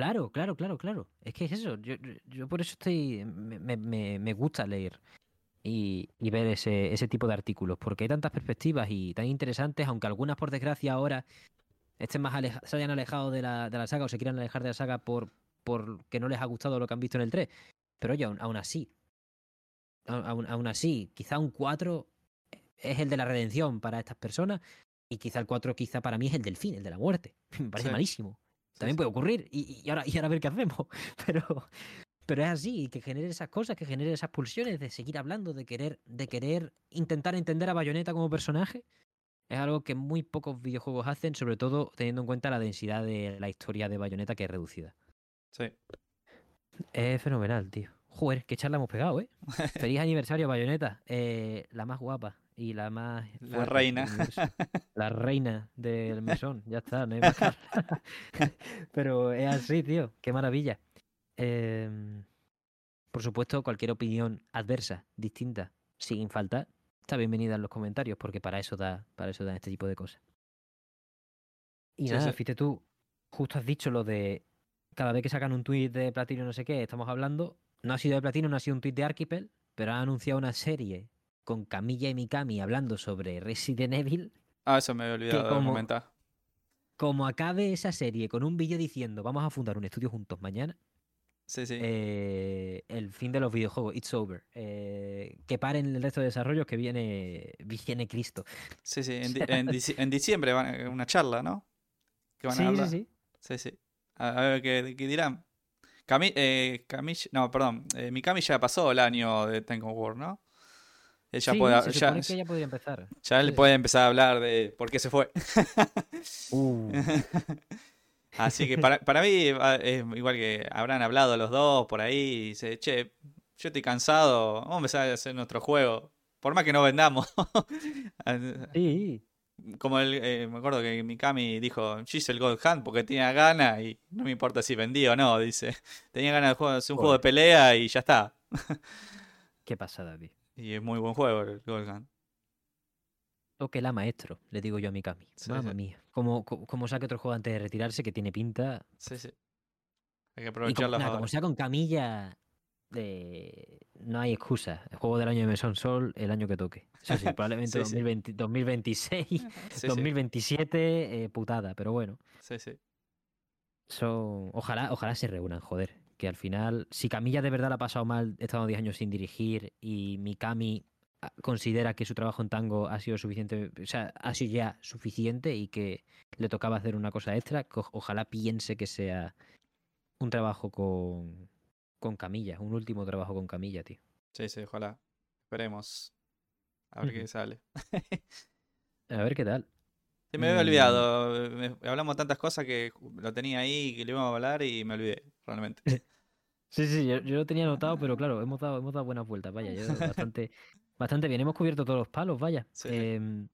Claro, claro, claro, claro. Es que es eso. Yo, yo por eso estoy. Me, me, me gusta leer y, y, ver ese, ese tipo de artículos, porque hay tantas perspectivas y tan interesantes, aunque algunas, por desgracia, ahora estén más se hayan alejado de la, de la saga o se quieran alejar de la saga por, por que no les ha gustado lo que han visto en el 3. Pero oye, aún, así. Aún, aún, así, quizá un 4 es el de la redención para estas personas. Y quizá el 4 quizá para mí es el del fin, el de la muerte. Me parece malísimo. También puede ocurrir. Y, ahora, y ahora a ver qué hacemos. Pero, pero es así, que genere esas cosas, que genere esas pulsiones de seguir hablando, de querer, de querer intentar entender a Bayonetta como personaje. Es algo que muy pocos videojuegos hacen, sobre todo teniendo en cuenta la densidad de la historia de Bayonetta, que es reducida. Sí. Es fenomenal, tío. Joder, qué charla hemos pegado, ¿eh? Feliz aniversario, Bayonetta. Eh, la más guapa y la más. La reina. La reina del mesón. Ya está, no hay más Pero es así, tío. Qué maravilla. Em, por supuesto, cualquier opinión adversa, distinta, sin falta, está bienvenida en los comentarios, porque para eso da, para eso da este tipo de cosas. Y nada, fíjate tú, justo has dicho lo de cada vez que sacan un tuit de platino no sé qué, estamos hablando. No ha sido de platino, no ha sido un tuit de Archipel, pero han anunciado una serie con Camilla y Mikami hablando sobre Resident Evil. Ah, eso me he olvidado de comentar. Como acabe esa serie con un vídeo diciendo vamos a fundar un estudio juntos mañana. Sí, sí. Eh, el fin de los videojuegos, it's over. Eh, que paren el resto de desarrollos que viene, viene Cristo. Sí, sí, en, diciembre van una charla, ¿no? Que van sí, a hablar. sí, sí. Sí, sí. A, ver qué, dirán. Cami, eh, no, perdón. Eh, Mikami ya pasó el año de Tekken War, ¿no? Ella puede, ya, que empezar. Ya le puede empezar a hablar de por qué se fue. Uh. Así que para, para, mí es igual que habrán hablado los dos por ahí y dice, che, yo estoy cansado, vamos a empezar a hacer nuestro juego. Por más que no vendamos. sí. Como el, eh, me acuerdo que Mikami dijo, hice el Gold Hunt porque tenía ganas y no me importa si vendí o no, dice. Tenía ganas de hacer un juego de pelea y ya está. Qué pasa, David. Y es muy buen juego el toque la maestro, le digo yo a Mikami. Mamma mía. Como, como saque otro juego antes de retirarse que tiene pinta. Sí, sí. Hay que aprovecharlo. Como, como sea con Camilla, de... no hay excusa. El juego del año de Mesón Sol, el año que toque. Eso sí, probablemente 2026, 2027, putada, pero bueno. Sí, sí. Ojalá, ojalá se reúnan, joder. Que al final, si Camilla de verdad la ha pasado mal, estando 10 años sin dirigir y Mikami ah, considera que su trabajo en tango ha sido suficiente, o sea, ha sido ya suficiente y que le tocaba hacer una cosa extra, ojalá piense que sea un trabajo con, con Camilla, un último trabajo con Camilla, tío. Sí, sí, ojalá. Esperemos. A ver qué sale. a ver qué tal. Sí, me había olvidado. hablamos tantas cosas que lo tenía ahí, que le íbamos a hablar y me olvidé, realmente. Sí, sí, yo, lo tenía anotado, pero claro, hemos dado, hemos dado buenas vueltas, vaya. bastante, bastante bien. Hemos cubierto todos los palos, vaya. Em,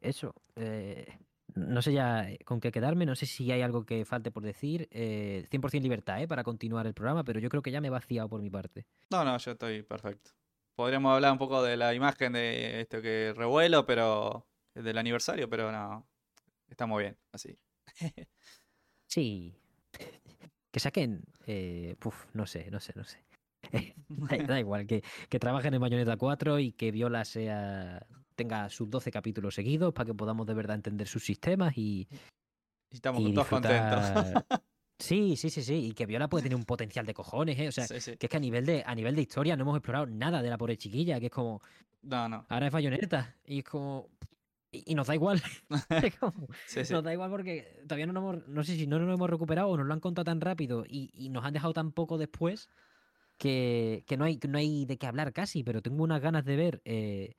eso. Eh, no sé ya eh, con qué quedarme, no sé si hay algo que falte por decir. Eh, 100% libertad ¿eh? para continuar el programa, pero yo creo que ya me he vaciado por mi parte. No, no, yo estoy perfecto. Podríamos hablar un poco de la imagen de esto que revuelo, pero del aniversario, pero no, estamos bien, así. sí. Que saquen, eh, no sé, no sé, no sé. da, igual, que, que trabajen en Bayonetta 4 y que Viola sea tenga sus 12 capítulos seguidos para que podamos de verdad entender sus sistemas y. Y estamos todos contentos. Sí, sí, sí, sí. Y que Viola puede tener un potencial de cojones, ¿eh? O sea, que es que a nivel de, a nivel de historia no hemos explorado nada de la pobre chiquilla, que es como. No, no. Ahora es bayoneta. Y es como. Y, nos da igual. Nos da igual porque todavía no nos hemos. No sé si no nos hemos recuperado o nos lo han contado tan rápido y, y nos han dejado tan poco después que, que, no, hay, no hay de qué hablar casi. Pero tengo unas ganas de ver. Eh,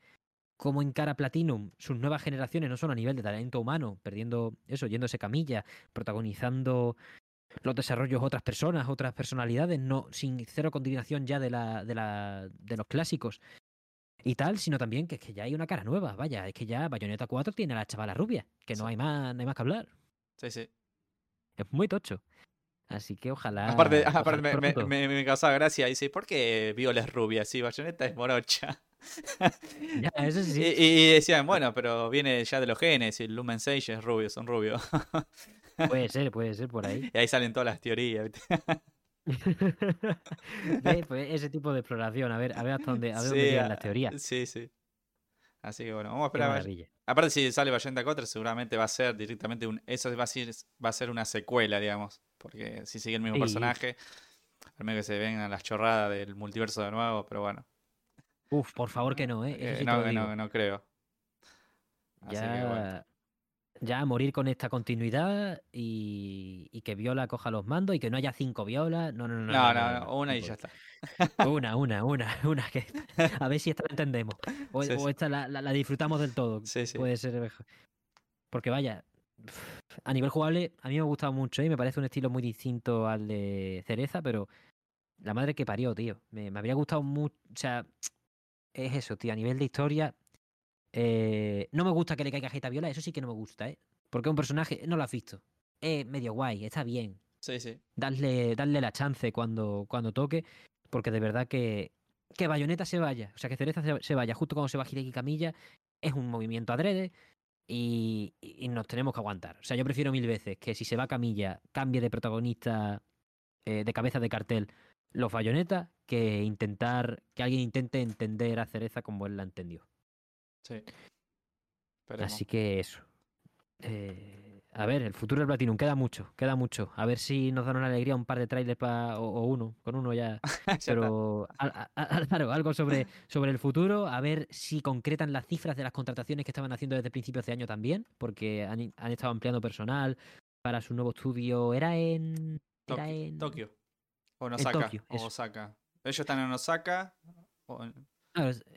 cómo encara Platinum sus nuevas generaciones, no solo a nivel de talento humano, perdiendo eso, yéndose camilla, protagonizando los desarrollos de otras personas, otras personalidades, no sin cero continuación ya de, la, de, la, de los clásicos y tal, sino también que es que ya hay una cara nueva, vaya, es que ya Bayonetta 4 tiene a la chavala rubia, que no hay más, no hay más que hablar. Sí, sí. Es muy tocho. Así que ojalá. Aparte, aparte me, me, me, causaba gracia. Dice, ¿por qué Viola es rubia? Sí, Bayonetta es morocha. ya, eso sí. y, decían, bueno, pero viene ya de los genes. Y Lumen Sage es rubio, son rubios. puede ser, puede ser por ahí. Y ahí salen todas las teorías. pues ese tipo de exploración, a ver, a ver hasta dónde, a ver dónde llegan las teorías. Sí, sí. Así que bueno, vamos a esperar. Aparte, si sale Bayonetta 4, seguramente va a ser directamente un. Eso va a ser, va a ser una secuela, digamos. Porque si sigue el mismo personaje, al menos que se vengan las chorradas del multiverso de nuevo, pero bueno. Uf, por favor que no, ¿eh? eh no, no, no, creo. ya, ya a morir con esta continuidad y, y, que Viola coja los mandos y que no haya cinco Violas. No, no, no. No, no, no, una y ya está. Una, una, una, una. Que, a ver si esta la entendemos. O, esta la, la, disfrutamos del todo. Sí, sí. Puede ser. Porque vaya, a nivel jugable, a mí me ha gustado mucho y me parece un estilo muy distinto al de Cereza, pero la madre que parió, tío. Me, me habría gustado mucho. O sea, es eso, tío. A nivel de historia, eh, no me gusta que le caiga Geta Viola, eso sí que no me gusta, ¿eh? Porque un personaje, no lo has visto. Es medio guay, está bien. Sí, sí. Darle, darle la chance cuando, cuando toque, porque de verdad que, que Bayonetta se vaya, o sea, que Cereza se, vaya justo cuando se va Hideki Camilla, es un movimiento adrede y, y, nos tenemos que aguantar. O sea, yo prefiero mil veces que si se va Camilla, cambie de protagonista eh, de cabeza de cartel los Bayonetta que intentar, que alguien intente entender a Cereza como él la entendió. Sí. Así que eso. Eh, a ver, el futuro del Platinum queda mucho, queda mucho. A ver si nos dan una alegría un par de trailers pa, o, uno, con uno ya. Pero claro, algo sobre, sobre el futuro, a ver si concretan las cifras de las contrataciones que estaban haciendo desde principios de año también, porque han, han estado ampliando personal para su nuevo estudio. Era en. Era en. Tokio. O en Osaka. o Osaka. Ellos están en Osaka.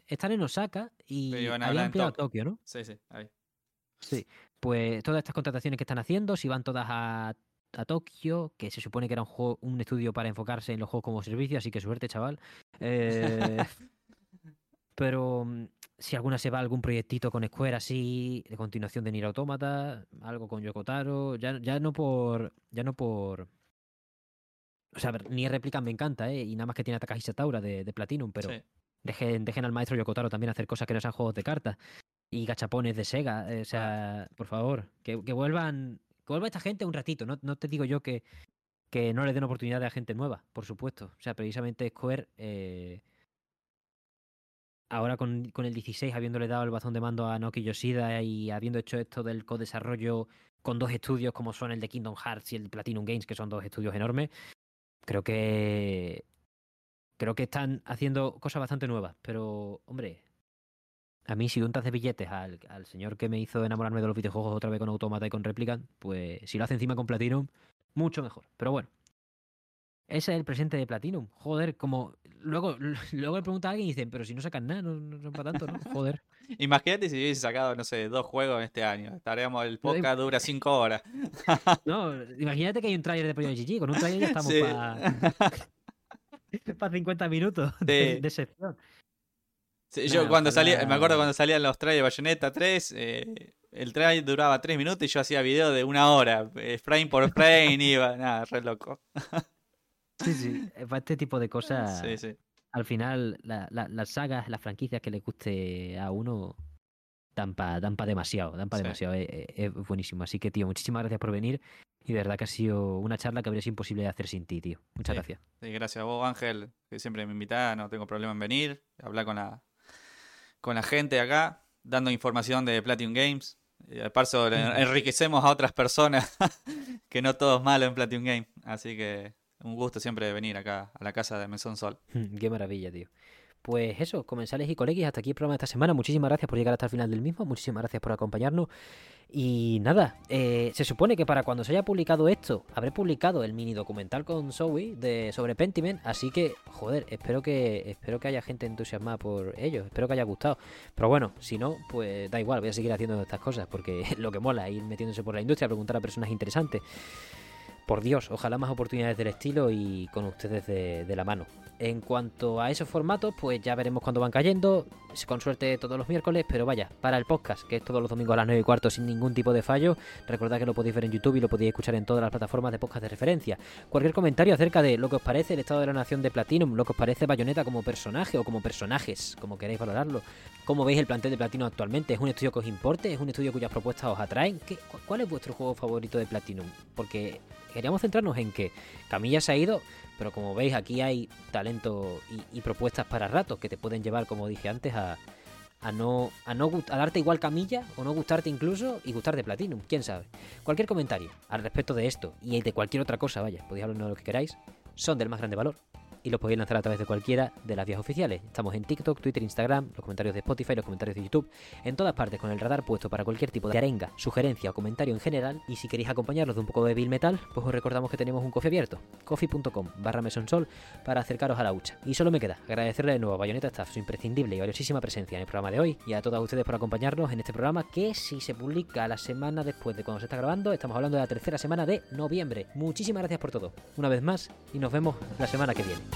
Están en Osaka y han ampliado a Tokio, ¿no? Sí, sí, ahí. Sí, pues todas estas contrataciones que están haciendo, si van todas a, a Tokio, que se supone que era un, juego, un estudio para enfocarse en los juegos como servicio, así que suerte, chaval. Eh, pero mm, si alguna se va a algún proyectito con Square así, de continuación de Nier Automata, algo con Yokotaro, ya, ya no por. Ya no por o sea, ni réplica me encanta, ¿eh? Y nada más que tiene Takahisa Taura de, de Platinum, pero dejen, dejen al maestro Yokotaro también hacer cosas que no sean juegos de cartas. y gachapones de Sega. Eh, o sea, por favor, que, que vuelvan que vuelva esta gente un ratito. No, no te digo yo que, que no le den oportunidad a gente nueva, por supuesto. O sea, precisamente Square, eh, ahora con, con, el 16, habiéndole dado el bazón de mando a Noki Yoshida y habiendo hecho esto del co-desarrollo con dos estudios como son el de Kingdom Hearts y el de Platinum Games, que son dos estudios enormes, creo que creo que están haciendo cosas bastante nuevas. Pero, hombre, a mí si untas de billetes al, al, señor que me hizo enamorarme de los videojuegos otra vez con Automata y con Replicant, pues si lo hace encima con Platinum, mucho mejor. Pero bueno, ese es el presente de Platinum. Joder, como luego, luego le pregunta a alguien y dicen, pero si no sacan nada, no, no son para tanto, ¿no? Joder. Imagínate si hubiese sacado, no sé, dos juegos este año. Estaríamos, el podcast dura cinco horas. no, imagínate que hay un trailer de Project GG. Con un trailer ya estamos para... para 50 minutos de, de sección yo cuando salía, me acuerdo cuando salían los trailers de Bayonetta 3, eh, el trailer duraba 3 minutos y yo hacía video de una hora, eh, frame por frame, iba, nada, re loco. sí, sí, eh, para este tipo de cosas, al final las sagas, las franquicias que le guste a uno, dan para dan pa demasiado, dan para demasiado, es, buenísimo. Así que, tío, muchísimas gracias por venir y de verdad que ha sido una charla que habría sido imposible de hacer sin ti, tío. Muchas gracias. Sí, gracias a vos, Ángel, que siempre me invitás, no tengo problema en venir, hablar con la con la gente acá, dando información de Platinum Games. Y de paso enriquecemos a otras personas, que no todo es malo en Platinum Games. Así que un gusto siempre venir acá a la casa de Mesón Sol. Qué maravilla, tío. Pues eso, comensales y colegas, hasta aquí el programa de esta semana. Muchísimas gracias por llegar hasta el final del mismo. Muchísimas gracias por acompañarnos. Y nada, eh, se supone que para cuando se haya publicado esto, habré publicado el mini documental con Zoe de, sobre Pentiment. Así que, joder, espero que, espero que haya gente entusiasmada por ello. Espero que haya gustado. Pero bueno, si no, pues da igual, voy a seguir haciendo estas cosas. Porque lo que mola, ir metiéndose por la industria, preguntar a personas interesantes. Por Dios, ojalá más oportunidades del estilo y con ustedes de la mano. En cuanto a esos formatos, pues ya veremos cuándo van cayendo. Con suerte todos los miércoles, pero vaya, para el podcast, que es todos los domingos a las 9 y cuarto sin ningún tipo de fallo. Recordad que lo podéis ver en YouTube y lo podéis escuchar en todas las plataformas de podcast de referencia. Cualquier comentario acerca de lo que os parece el estado de la nación de Platinum, lo que os parece Bayonetta como personaje o como personajes, como queréis valorarlo. ¿Cómo veis el plantel de Platinum actualmente? ¿Es un estudio que os importe? ¿Es un estudio cuyas propuestas os atraen? ¿Qué, ¿Cuál es vuestro juego favorito de Platinum? Porque queríamos centrarnos en que Camilla se ha ido, pero como veis, aquí hay talento y, propuestas para ratos que te pueden llevar, como dije antes, a, a no, a no a darte igual camilla o no gustarte incluso y gustar de Platinum, quién sabe. Cualquier comentario al respecto de esto y de cualquier otra cosa, vaya, podéis hablar de lo que queráis, son del más grande valor y lo podéis lanzar a través de cualquiera de las vías oficiales. Estamos en TikTok, Twitter, Instagram, los comentarios de Spotify, los comentarios de YouTube, en todas partes con el radar puesto para cualquier tipo de arenga, sugerencia o comentario en general. Y si queréis acompañarnos de un poco de Bill Metal, pues os recordamos que tenemos un coffee abierto, coffee.com barra mesonsol para acercaros a la hucha. Y solo me queda agradecerle de nuevo a Bayonetta Staff su imprescindible y valiosísima presencia en el programa de hoy y a todas ustedes por acompañarnos en este programa que si se publica la semana después de cuando se está grabando, estamos hablando de la tercera semana de noviembre. Muchísimas gracias por todo, una vez más, y nos vemos la semana que viene.